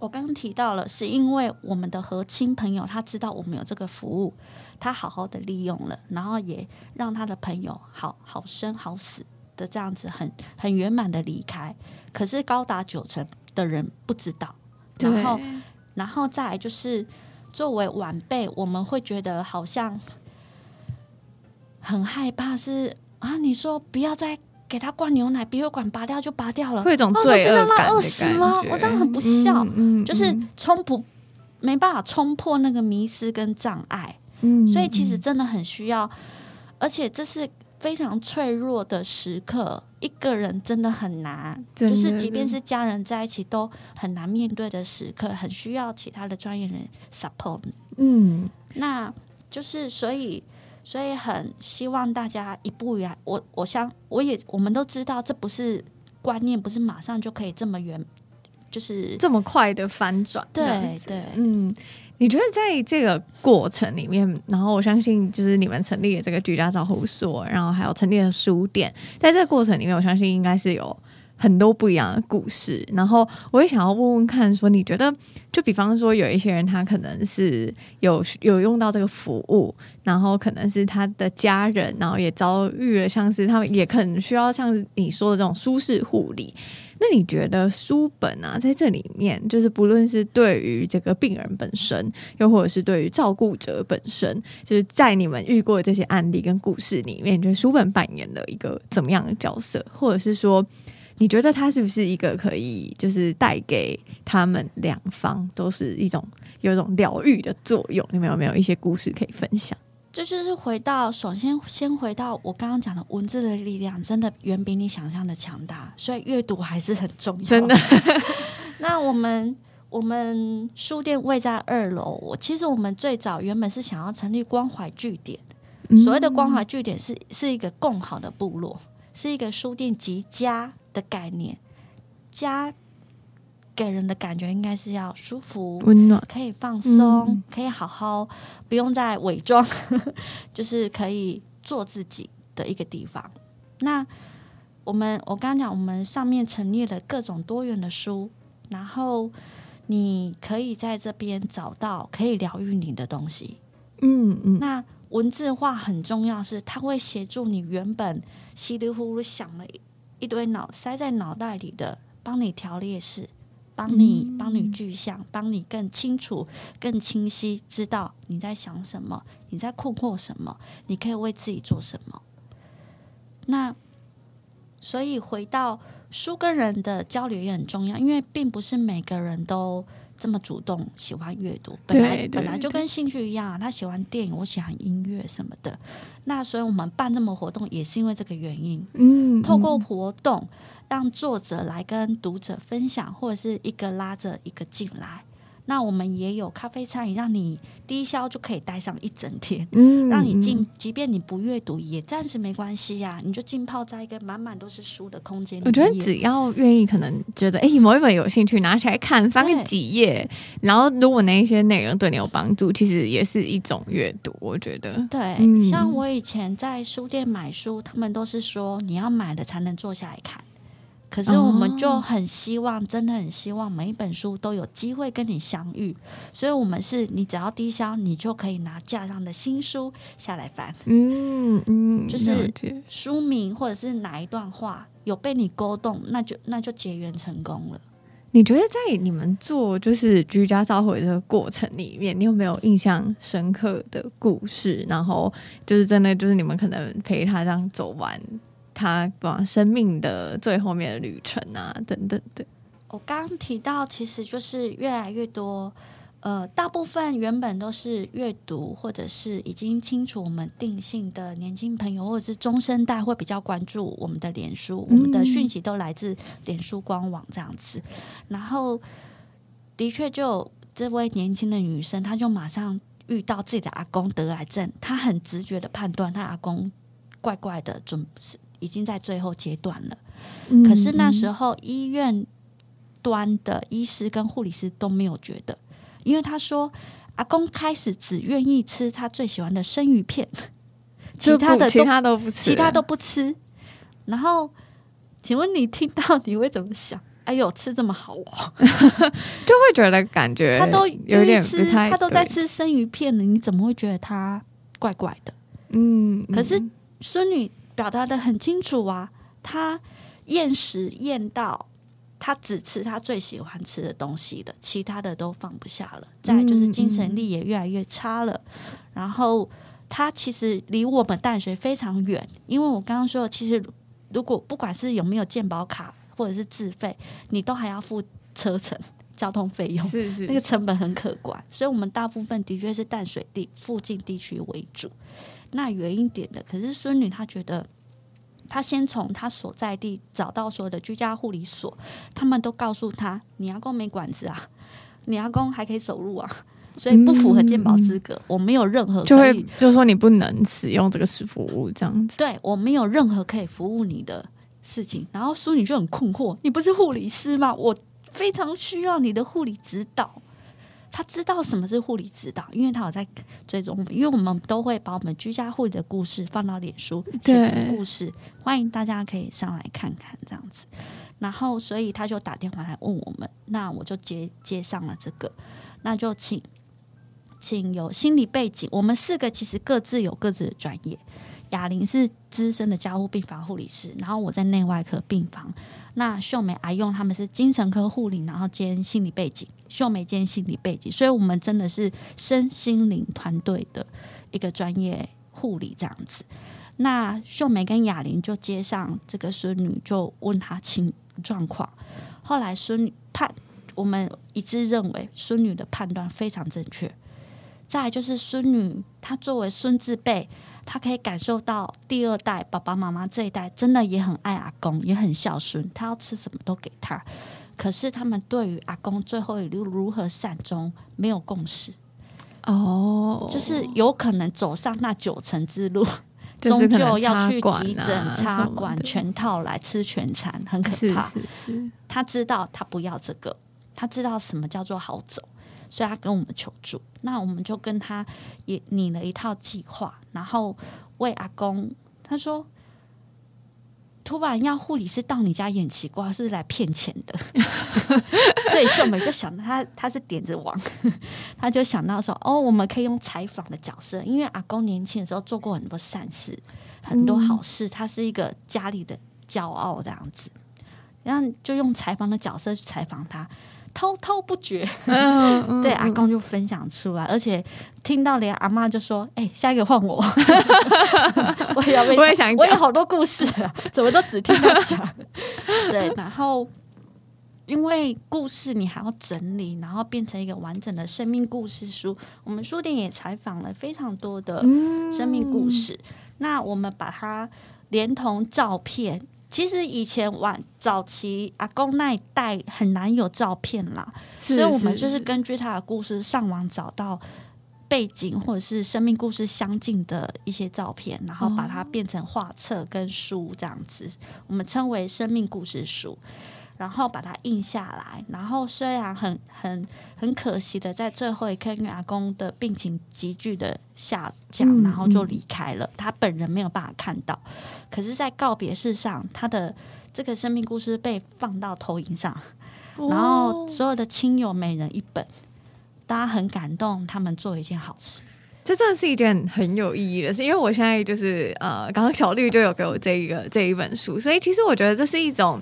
我刚刚提到了，是因为我们的和亲朋友他知道我们有这个服务。他好好的利用了，然后也让他的朋友好好生好死的这样子很很圆满的离开。可是高达九成的人不知道，然后然后再来就是作为晚辈，我们会觉得好像很害怕是，是啊，你说不要再给他灌牛奶，鼻胃管拔掉就拔掉了，会一种罪恶感的感饿死吗？我这样很不孝，嗯嗯嗯，就是冲不没办法冲破那个迷失跟障碍。嗯，所以其实真的很需要，而且这是非常脆弱的时刻，一个人真的很难，就是即便是家人在一起都很难面对的时刻，很需要其他的专业人 support。嗯，那就是所以，所以很希望大家一步一来，我我想我也我们都知道，这不是观念，不是马上就可以这么圆，就是这么快的翻转。对对，嗯。你觉得在这个过程里面，然后我相信就是你们成立了这个居家照护所，然后还有成立了书店，在这个过程里面，我相信应该是有很多不一样的故事。然后我也想要问问看，说你觉得，就比方说有一些人他可能是有有用到这个服务，然后可能是他的家人，然后也遭遇了像是他们也可能需要像你说的这种舒适护理。那你觉得书本啊，在这里面，就是不论是对于这个病人本身，又或者是对于照顾者本身，就是在你们遇过的这些案例跟故事里面，就是书本扮演了一个怎么样的角色？或者是说，你觉得它是不是一个可以，就是带给他们两方都是一种有一种疗愈的作用？你们有没有一些故事可以分享？这就是回到，首先先回到我刚刚讲的文字的力量，真的远比你想象的强大，所以阅读还是很重要。真的。那我们我们书店位在二楼，我其实我们最早原本是想要成立关怀据点，所谓的关怀据点是是一个共好的部落，是一个书店即家的概念，家。给人的感觉应该是要舒服、温暖，可以放松，嗯、可以好好，不用再伪装，就是可以做自己的一个地方。那我们，我刚刚讲，我们上面陈列了各种多元的书，然后你可以在这边找到可以疗愈你的东西。嗯嗯。那文字化很重要，是它会协助你原本稀里糊涂想了一堆脑塞在脑袋里的，帮你条列式。帮你，帮你具象，帮你更清楚、更清晰，知道你在想什么，你在困惑什么，你可以为自己做什么。那所以回到书跟人的交流也很重要，因为并不是每个人都这么主动喜欢阅读，本来本来就跟兴趣一样，啊他喜欢电影，我喜欢音乐什么的。那所以我们办这么活动，也是因为这个原因。嗯，透过活动。让作者来跟读者分享，或者是一个拉着一个进来。那我们也有咖啡餐饮，让你低消就可以待上一整天。嗯，让你进，即便你不阅读，也暂时没关系呀、啊。你就浸泡在一个满满都是书的空间里。我觉得只要愿意，可能觉得哎、欸，某一本有兴趣，拿起来看，翻个几页，然后如果那一些内容对你有帮助，其实也是一种阅读。我觉得，对、嗯，像我以前在书店买书，他们都是说你要买了才能坐下来看。可是我们就很希望，真的很希望每一本书都有机会跟你相遇，所以我们是你只要低消，你就可以拿架上的新书下来翻。嗯嗯，就是书名或者是哪一段话有被你勾动，那就那就结缘成功了。你觉得在你们做就是居家照护这个过程里面，你有没有印象深刻的故事？然后就是真的就是你们可能陪他这样走完。他往生命的最后面的旅程啊，等等的。我刚刚提到，其实就是越来越多呃，大部分原本都是阅读或者是已经清楚我们定性的年轻朋友，或者是中生代会比较关注我们的脸书，我们的讯息都来自脸书官网这样子。然后，的确就这位年轻的女生，她就马上遇到自己的阿公得癌症，她很直觉的判断，她阿公怪怪的，准是已经在最后阶段了。嗯、可是那时候医院端的医师跟护理师都没有觉得。因为他说，阿公开始只愿意吃他最喜欢的生鱼片，其他的其他都不吃，其他都不吃。然后，请问你听到你会怎么想？哎呦，吃这么好哦，就会觉得感觉他都有点吃，他都在吃生鱼片了，你怎么会觉得他怪怪的？嗯，可是孙女表达的很清楚啊，他厌食厌到。他只吃他最喜欢吃的东西的，其他的都放不下了。再就是精神力也越来越差了。然后他其实离我们淡水非常远，因为我刚刚说，其实如果不管是有没有健保卡或者是自费，你都还要付车程、交通费用，是是是，这个成本很可观。所以，我们大部分的确是淡水地附近地区为主。那远一点的，可是孙女她觉得。她先从她所在地找到所有的居家护理所，他们都告诉她：“你阿公没管子啊，你阿公还可以走路啊，所以不符合健保资格。嗯”我没有任何可以，就会就是说你不能使用这个服务这样子。对，我没有任何可以服务你的事情。然后淑女就很困惑：“你不是护理师吗？我非常需要你的护理指导。”他知道什么是护理指导，因为他有在追踪我们，因为我们都会把我们居家护理的故事放到脸书写成故事，欢迎大家可以上来看看这样子。然后，所以他就打电话来问我们，那我就接接上了这个，那就请请有心理背景，我们四个其实各自有各自的专业。哑铃是资深的家护病房护理师，然后我在内外科病房。那秀美阿用他们是精神科护理，然后兼心理背景，秀美兼心理背景，所以我们真的是身心灵团队的一个专业护理这样子。那秀美跟雅玲就接上这个孙女，就问她情状况。后来孙女判，我们一致认为孙女的判断非常正确。再就是孙女，她作为孙字辈。他可以感受到第二代爸爸妈妈这一代真的也很爱阿公，也很孝顺，他要吃什么都给他。可是他们对于阿公最后一路如何善终没有共识。哦，就是有可能走上那九成之路，终究要去急诊插管全套来吃全餐，很可怕。是是是。他知道他不要这个，他知道什么叫做好走。所以他跟我们求助，那我们就跟他也拟了一套计划，然后为阿公。他说：“突然要护理师到你家演奇怪，是来骗钱的。”所以秀美就想到他他是点子王，他就想到说：“哦，我们可以用采访的角色，因为阿公年轻的时候做过很多善事，很多好事，他是一个家里的骄傲这样子。然后就用采访的角色去采访他。”滔滔不绝，嗯嗯、对阿公就分享出来，而且听到连阿妈就说：“哎、欸，下一个换我。”我也要，我也想，我有好多故事啊，怎么都只听他讲。对，然后因为故事你还要整理，然后变成一个完整的生命故事书。我们书店也采访了非常多的生命故事，嗯、那我们把它连同照片。其实以前晚早期阿公那一代很难有照片啦，所以我们就是根据他的故事上网找到背景或者是生命故事相近的一些照片，然后把它变成画册跟书这样子，我们称为生命故事书。然后把它印下来，然后虽然很很很可惜的，在最后一刻，因为阿公的病情急剧的下降，然后就离开了，他本人没有办法看到。可是，在告别式上，他的这个生命故事被放到投影上，哦、然后所有的亲友每人一本，大家很感动，他们做一件好事。这真的是一件很有意义的事，因为我现在就是呃，刚刚小绿就有给我这一个这一本书，所以其实我觉得这是一种。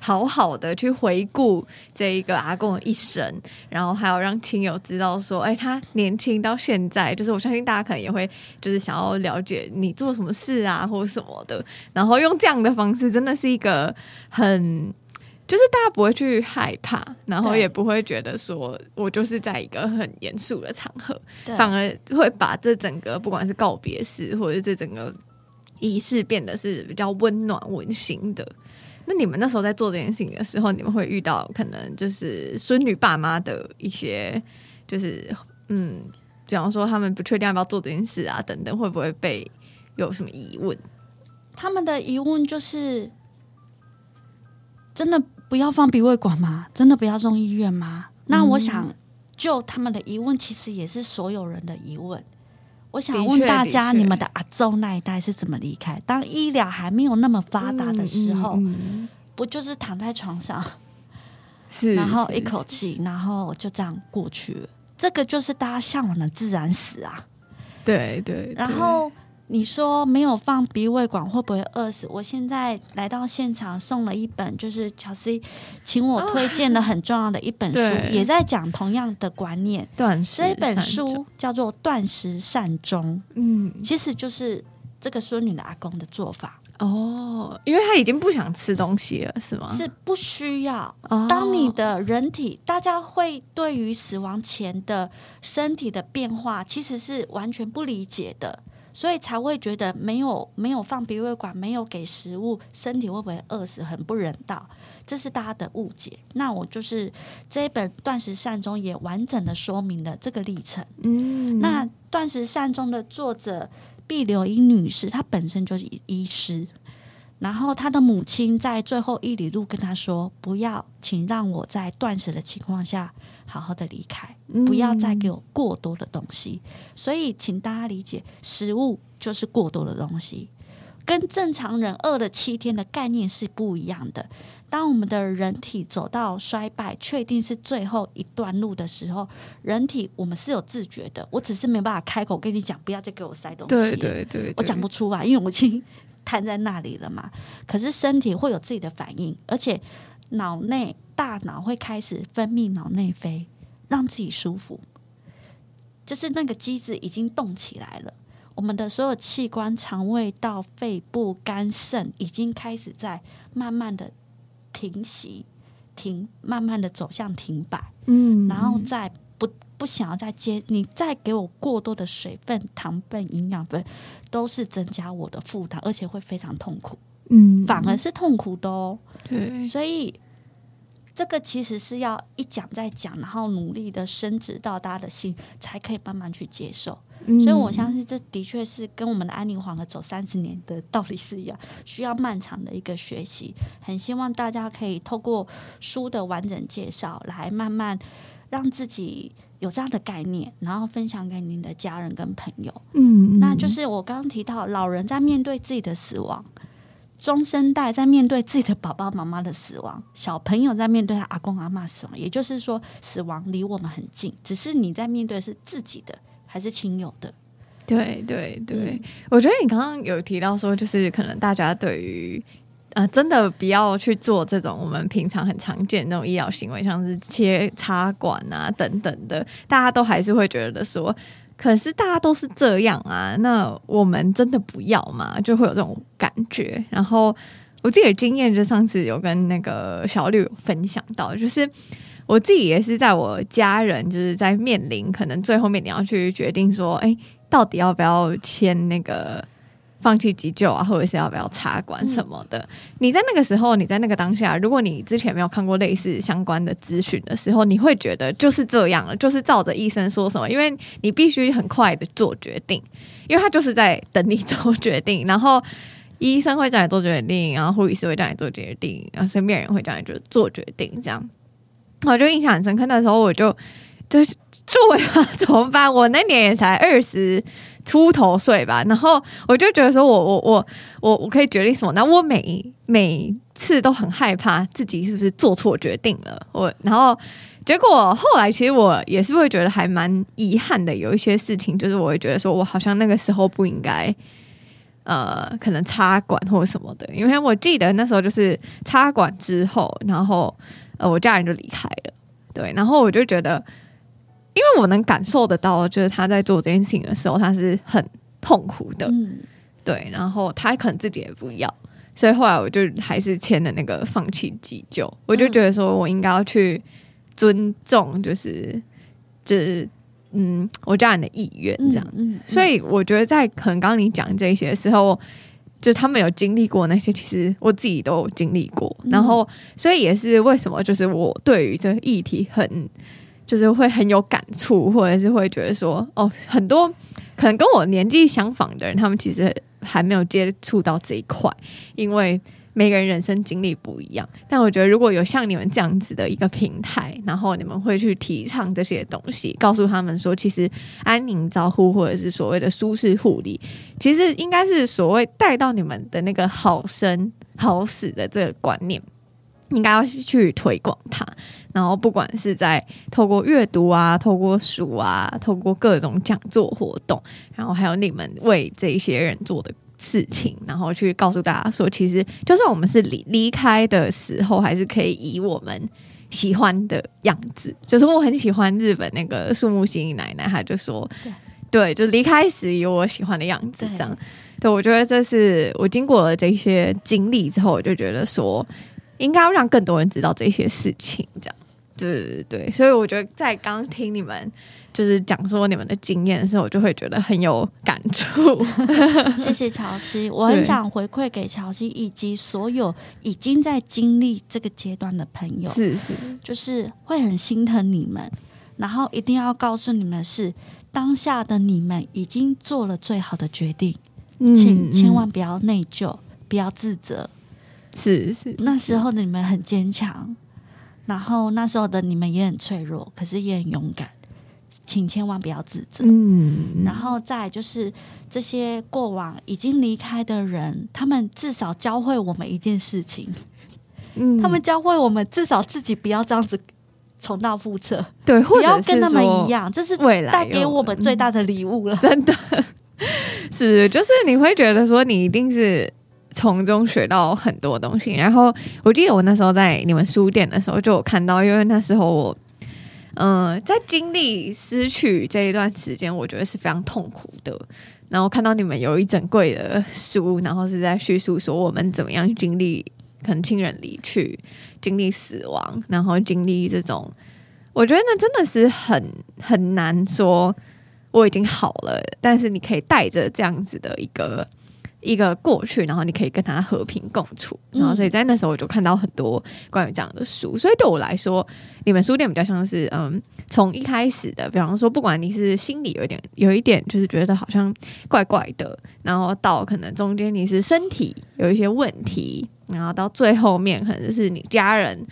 好好的去回顾这一个阿公的一生，然后还有让亲友知道说，哎，他年轻到现在，就是我相信大家可能也会就是想要了解你做什么事啊，或者什么的，然后用这样的方式，真的是一个很。就是大家不会去害怕，然后也不会觉得说我就是在一个很严肃的场合，反而会把这整个不管是告别式或者这整个仪式变得是比较温暖温馨的。那你们那时候在做这件事情的时候，你们会遇到可能就是孙女爸妈的一些，就是嗯，比方说他们不确定要不要做这件事啊，等等，会不会被有什么疑问？他们的疑问就是真的。不要放鼻胃管吗？真的不要送医院吗？那我想，就他们的疑问，其实也是所有人的疑问。我想问大家，你们的阿周那一代是怎么离开？当医疗还没有那么发达的时候，嗯嗯嗯、不就是躺在床上，是然后一口气，然后就这样过去了？这个就是大家向往的自然死啊！对对，对，然后。你说没有放鼻胃管会不会饿死？我现在来到现场送了一本，就是乔西请我推荐的很重要的一本书，哦、也在讲同样的观念。断食这本书叫做《断食善终》，嗯，其实就是这个孙女的阿公的做法哦，因为他已经不想吃东西了，是吗？是不需要。当你的人体，大家会对于死亡前的身体的变化，其实是完全不理解的。所以才会觉得没有没有放鼻胃管，没有给食物，身体会不会饿死，很不人道，这是大家的误解。那我就是这一本《断食善终》也完整的说明了这个历程。嗯，那《断食善终》的作者毕柳英女士，她本身就是医师，然后他的母亲在最后一里路跟他说：“不要，请让我在断食的情况下。”好好的离开，不要再给我过多的东西。嗯、所以，请大家理解，食物就是过多的东西，跟正常人饿了七天的概念是不一样的。当我们的人体走到衰败，确定是最后一段路的时候，人体我们是有自觉的。我只是没办法开口跟你讲，不要再给我塞东西。对对对，对，我讲不出来，因为我已经瘫在那里了嘛。可是身体会有自己的反应，而且脑内。大脑会开始分泌脑内啡，让自己舒服，就是那个机制已经动起来了。我们的所有器官，肠胃到、肺部、肝肾，已经开始在慢慢的停息、停，慢慢的走向停摆。嗯，然后再不不想要再接，你再给我过多的水分、糖分、营养分，都是增加我的负担，而且会非常痛苦。嗯，反而是痛苦的哦。对，所以。这个其实是要一讲再讲，然后努力的升职到大家的心，才可以慢慢去接受。嗯、所以我相信，这的确是跟我们的安宁黄和走三十年的道理是一样，需要漫长的一个学习。很希望大家可以透过书的完整介绍，来慢慢让自己有这样的概念，然后分享给您的家人跟朋友。嗯，那就是我刚刚提到，老人在面对自己的死亡。中生代在面对自己的爸爸妈妈的死亡，小朋友在面对他阿公阿嬷死亡，也就是说，死亡离我们很近，只是你在面对是自己的还是亲友的？对对对，嗯、我觉得你刚刚有提到说，就是可能大家对于呃，真的不要去做这种我们平常很常见的那种医疗行为，像是切插管啊等等的，大家都还是会觉得说。可是大家都是这样啊，那我们真的不要嘛？就会有这种感觉。然后我自己的经验，就上次有跟那个小绿分享到，就是我自己也是在我家人就是在面临可能最后面你要去决定说，哎，到底要不要签那个。放弃急救啊，或者是要不要插管什么的？嗯、你在那个时候，你在那个当下，如果你之前没有看过类似相关的资讯的时候，你会觉得就是这样了，就是照着医生说什么，因为你必须很快的做决定，因为他就是在等你做决定，然后医生会叫你做决定，然后护理师会叫你做决定，然后身边人会叫你就做决定，这样，我就印象很深刻。那时候我就就是做呀，怎么办？我那年也才二十。出头岁吧，然后我就觉得说我，我我我我可以决定什么？那我每每次都很害怕自己是不是做错决定了。我然后结果后来，其实我也是会觉得还蛮遗憾的。有一些事情，就是我会觉得说我好像那个时候不应该，呃，可能插管或什么的。因为我记得那时候就是插管之后，然后呃，我家人就离开了。对，然后我就觉得。因为我能感受得到，就是他在做这件事情的时候，他是很痛苦的，嗯、对。然后他可能自己也不要，所以后来我就还是签了那个放弃急救。我就觉得说我应该要去尊重，就是就是嗯，我家人的意愿这样。嗯，所以我觉得在可能刚刚你讲这些的时候，就他们有经历过那些，其实我自己都有经历过。然后，所以也是为什么，就是我对于这个议题很，就是会很有感触，或者是会觉得说，哦，很多可能跟我年纪相仿的人，他们其实。还没有接触到这一块，因为每个人人生经历不一样。但我觉得，如果有像你们这样子的一个平台，然后你们会去提倡这些东西，告诉他们说，其实安宁照护或者是所谓的舒适护理，其实应该是所谓带到你们的那个好生好死的这个观念。应该要去推广它，然后不管是在透过阅读啊、透过书啊、透过各种讲座活动，然后还有你们为这些人做的事情，然后去告诉大家说，其实就算我们是离离开的时候，还是可以以我们喜欢的样子。就是我很喜欢日本那个树木心奶奶，她就说，对，对，就离开时有我喜欢的样子，这样。对，对，我觉得这是我经过了这些经历之后，我就觉得说。应该要让更多人知道这些事情，这样，对对对，所以我觉得在刚听你们就是讲说你们的经验的时候，我就会觉得很有感触。谢谢乔西，我很想回馈给乔西以及所有已经在经历这个阶段的朋友，是是，就是会很心疼你们，然后一定要告诉你们的是当下的你们已经做了最好的决定，嗯，请千万不要内疚，不要自责。是是，是，那时候的你们很坚强，然后那时候的你们也很脆弱，可是也很勇敢，请千万不要自责。嗯，然后再就是这些过往已经离开的人，他们至少教会我们一件事情，嗯，他们教会我们至少自己不要这样子重蹈覆辙，对，不要跟他们一样，这是未来带给我们最大的礼物了。真的是，就是你会觉得说，你一定是。从中学到很多东西，然后我记得我那时候在你们书店的时候就有看到，因为那时候我，嗯、在经历失去这一段时间，我觉得是非常痛苦的。然后看到你们有一整柜的书，然后是在叙述说我们怎么样经历可能亲人离去、经历死亡，然后经历这种，我觉得那真的是很很难说我已经好了，但是你可以带着这样子的一个。一个过去，然后你可以跟他和平共处，然后所以在那时候我就看到很多关于这样的书，所以对我来说，你们书店比较像是嗯，从一开始的，比方说，不管你是心里有一点有一点就是觉得好像怪怪的，然后到可能中间你是身体有一些问题，然后到最后面可能是你家人。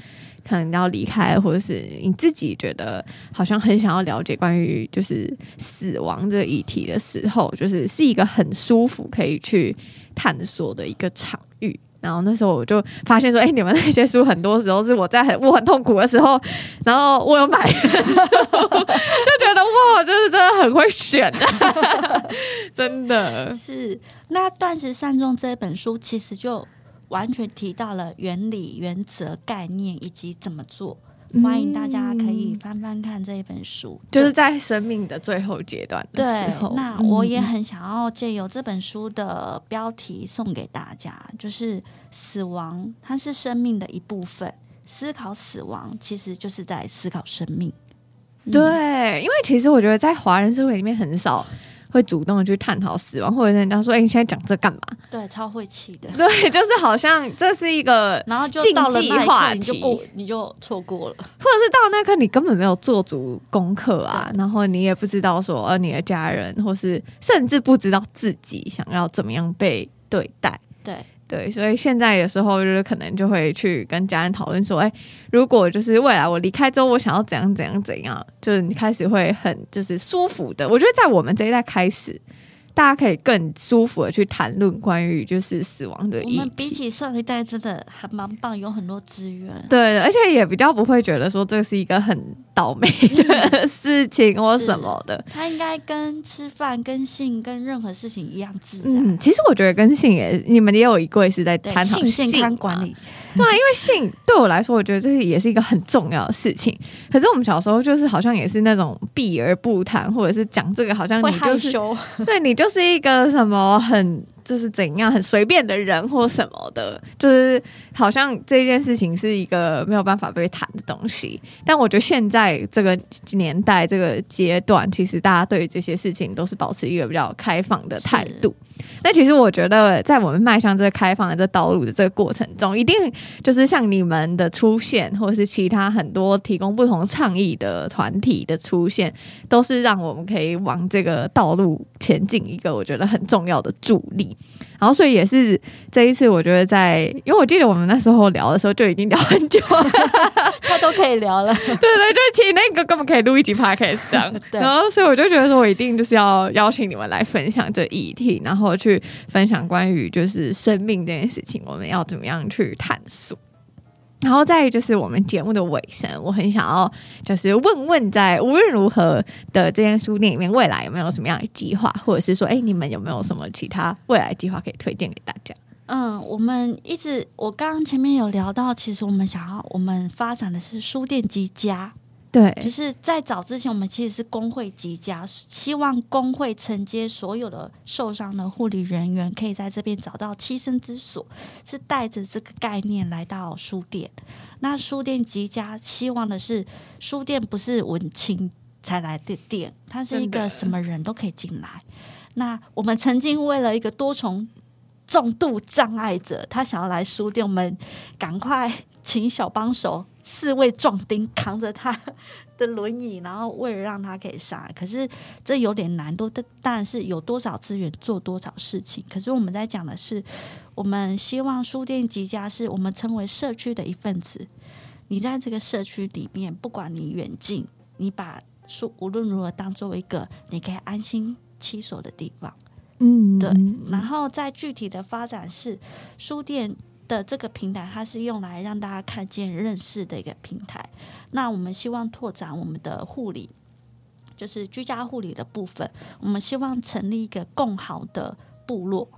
可能要离开，或者是你自己觉得好像很想要了解关于就是死亡这个议题的时候，就是是一个很舒服可以去探索的一个场域。然后那时候我就发现说，哎、你们那些书很多时候是我在很我很痛苦的时候，然后我有买的书，就觉得哇，就是真的很会选，真的是。那断食善终这本书其实就。完全提到了原理、原则、概念以及怎么做。欢迎大家可以翻翻看这一本书，就是在生命的最后阶段的时候。对，那我也很想要借由这本书的标题送给大家，就是死亡，它是生命的一部分。思考死亡，其实就是在思考生命。对，因为其实我觉得在华人社会里面很少。会主动的去探讨死亡，或者人家说：“哎、欸，你现在讲这干嘛？”对，超晦气的。对，就是好像这是一个然后就禁忌话题，你就过，你就错过了。或者是到那刻你根本没有做足功课啊，然后你也不知道说，呃，你的家人，或是甚至不知道自己想要怎么样被对待。对。对，所以现在有时候就是可能就会去跟家人讨论说，哎，如果就是未来我离开之后，我想要怎样怎样怎样，就是你开始会很就是舒服的。我觉得在我们这一代开始。大家可以更舒服的去谈论关于就是死亡的。我们比起上一代真的还蛮棒，有很多资源。对，而且也比较不会觉得说这是一个很倒霉的事情或什么的。他应该跟吃饭、跟性、跟任何事情一样自然。嗯，其实我觉得跟性也，你们也有一柜是在探讨性健康管理。对啊，因为性对我来说，我觉得这是也是一个很重要的事情。可是我们小时候就是好像也是那种避而不谈，或者是讲这个好像你就是对你就是一个什么很就是怎样很随便的人或什么的，就是好像这件事情是一个没有办法被谈的东西。但我觉得现在这个年代这个阶段，其实大家对于这些事情都是保持一个比较开放的态度。那其实我觉得，在我们迈向这个开放的这道路的这个过程中，一定就是像你们的出现，或者是其他很多提供不同倡议的团体的出现，都是让我们可以往这个道路前进一个我觉得很重要的助力。然后，所以也是这一次，我觉得在，因为我记得我们那时候聊的时候就已经聊很久了，他都可以聊了。对对，就是其实那个根本可以录一集 podcast 这样。然后，所以我就觉得说，我一定就是要邀请你们来分享这议题，然后去分享关于就是生命这件事情，我们要怎么样去探索。然后再就是我们节目的尾声，我很想要就是问问，在无论如何的这间书店里面，未来有没有什么样的计划，或者是说，哎，你们有没有什么其他未来计划可以推荐给大家？嗯，我们一直我刚刚前面有聊到，其实我们想要我们发展的是书店及家。对，就是在早之前，我们其实是工会集家，希望工会承接所有的受伤的护理人员，可以在这边找到栖身之所，是带着这个概念来到书店。那书店集家希望的是，书店不是文青才来的店，它是一个什么人都可以进来。那我们曾经为了一个多重重度障碍者，他想要来书店，我们赶快请小帮手。四位壮丁扛着他的轮椅，然后为了让他可以上，可是这有点难度。但但是有多少资源做多少事情。可是我们在讲的是，我们希望书店集家是我们称为社区的一份子。你在这个社区里面，不管你远近，你把书无论如何当做一个你可以安心栖所的地方。嗯，对。然后在具体的发展是书店。的这个平台，它是用来让大家看见、认识的一个平台。那我们希望拓展我们的护理，就是居家护理的部分。我们希望成立一个共好的部落。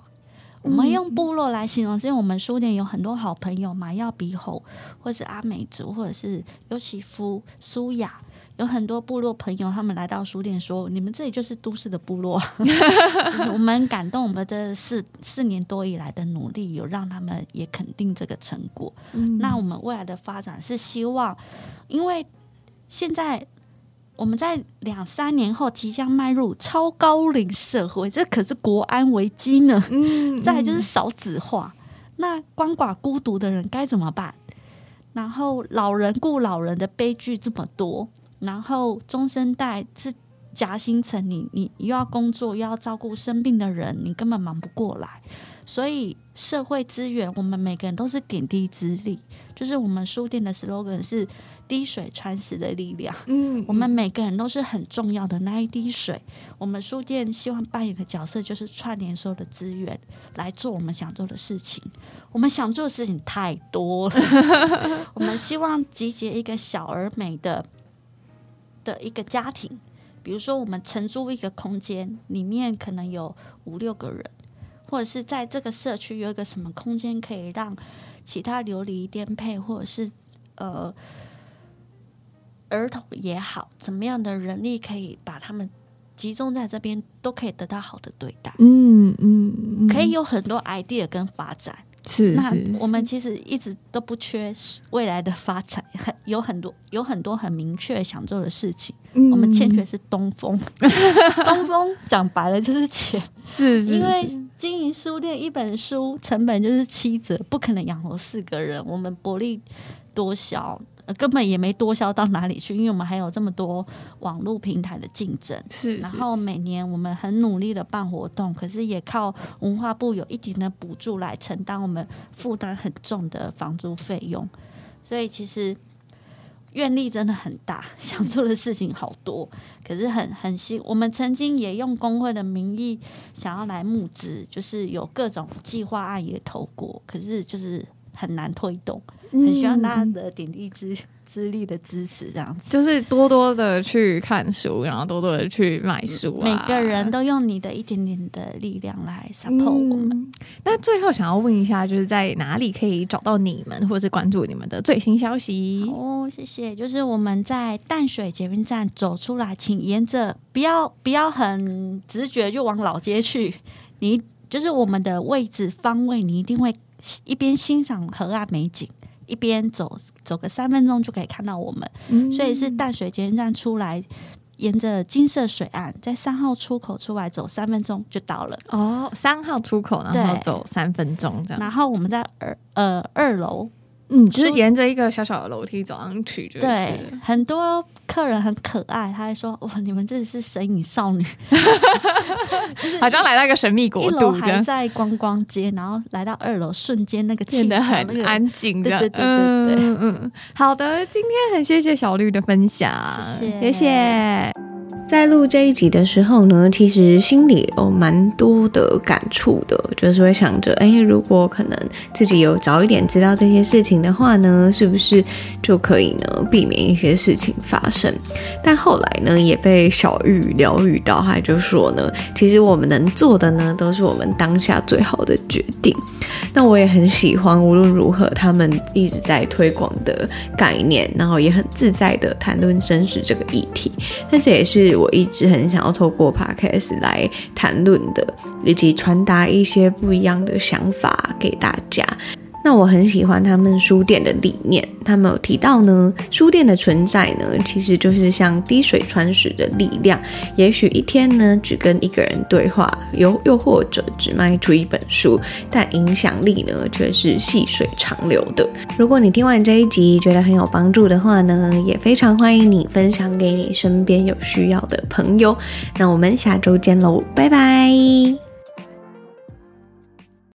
我们用部落来形容，是因为我们书店有很多好朋友嘛，要鼻喉，或是阿美族，或者是尤其夫、苏雅。有很多部落朋友，他们来到书店说：“你们这里就是都市的部落。”我们感动，我们这四四年多以来的努力，有让他们也肯定这个成果。嗯、那我们未来的发展是希望，因为现在我们在两三年后即将迈入超高龄社会，这可是国安危机呢。再就是少子化，那鳏寡孤独的人该怎么办？然后老人顾老人的悲剧这么多。然后中生代是夹心层，你你又要工作又要照顾生病的人，你根本忙不过来。所以社会资源，我们每个人都是点滴之力。就是我们书店的 slogan 是“滴水穿石的力量”。嗯，我们每个人都是很重要的那一滴水。我们书店希望扮演的角色就是串联所有的资源，来做我们想做的事情。我们想做的事情太多了，我们希望集结一个小而美的。的一个家庭，比如说我们承租一个空间，里面可能有五六个人，或者是在这个社区有一个什么空间可以让其他流离颠沛，或者是呃儿童也好，怎么样的人力可以把他们集中在这边，都可以得到好的对待。嗯嗯，嗯可以有很多 idea 跟发展。是，是，那我们其实一直都不缺未来的发展，很有很多有很多很明确想做的事情。嗯、我们欠缺是东风，东风讲白了就是钱。是，是，是，因为经营书店一本书成本就是七折，不可能养活四个人。我们薄利多销。根本也没多销到哪里去，因为我们还有这么多网络平台的竞争。是，然后每年我们很努力的办活动，可是也靠文化部有一点的补助来承担我们负担很重的房租费用。所以其实愿力真的很大，想做的事情好多，可是很很希。我们曾经也用工会的名义想要来募资，就是有各种计划案也投过，可是就是很难推动。很需要大家的点滴之之力的支持，这样子就是多多的去看书，然后多多的去买书啊。每个人都用你的一点点的力量来 support 我们。嗯，那最后想要问一下，就是在哪里可以找到你们，或者是关注你们的最新消息？哦，谢谢。就是我们在淡水捷运站走出来，请沿着不要不要很直觉就往老街去，你。就是我们的位置方位，你一定会一边欣赏河岸美景，一边走走个三分钟就可以看到我们。嗯、所以是淡水捷运站出来，沿着金色水岸，在三号出口出来走三分钟就到了。哦，三号出口，然后走三分钟这样。然后我们在二呃二楼。嗯，就是沿着一个小小的楼梯走上去，就是。对很多客人很可爱，他还说哇，你们这里是神隐少女，就是好像来到一个神秘国度，一楼还在观光街，然后来到二楼，瞬间那个气变得很安静，对对对对对，嗯嗯，好的，今天很谢谢小绿的分享，谢谢。谢谢在录这一集的时候呢，其实心里有蛮多的感触的，就是会想着，哎，如果可能自己有早一点知道这些事情的话呢，是不是就可以呢避免一些事情发生？但后来呢，也被小玉疗愈到，他就说呢，其实我们能做的呢，都是我们当下最好的决定。那我也很喜欢，无论如何，他们一直在推广的概念，然后也很自在的谈论生死这个议题。那这也是。我一直很想要透过 Podcast 来谈论的，以及传达一些不一样的想法给大家。那我很喜欢他们书店的理念，他们有提到呢，书店的存在呢，其实就是像滴水穿石的力量。也许一天呢，只跟一个人对话，又又或者只卖出一本书，但影响力呢，却是细水长流的。如果你听完这一集觉得很有帮助的话呢，也非常欢迎你分享给你身边有需要的朋友。那我们下周见喽，拜拜。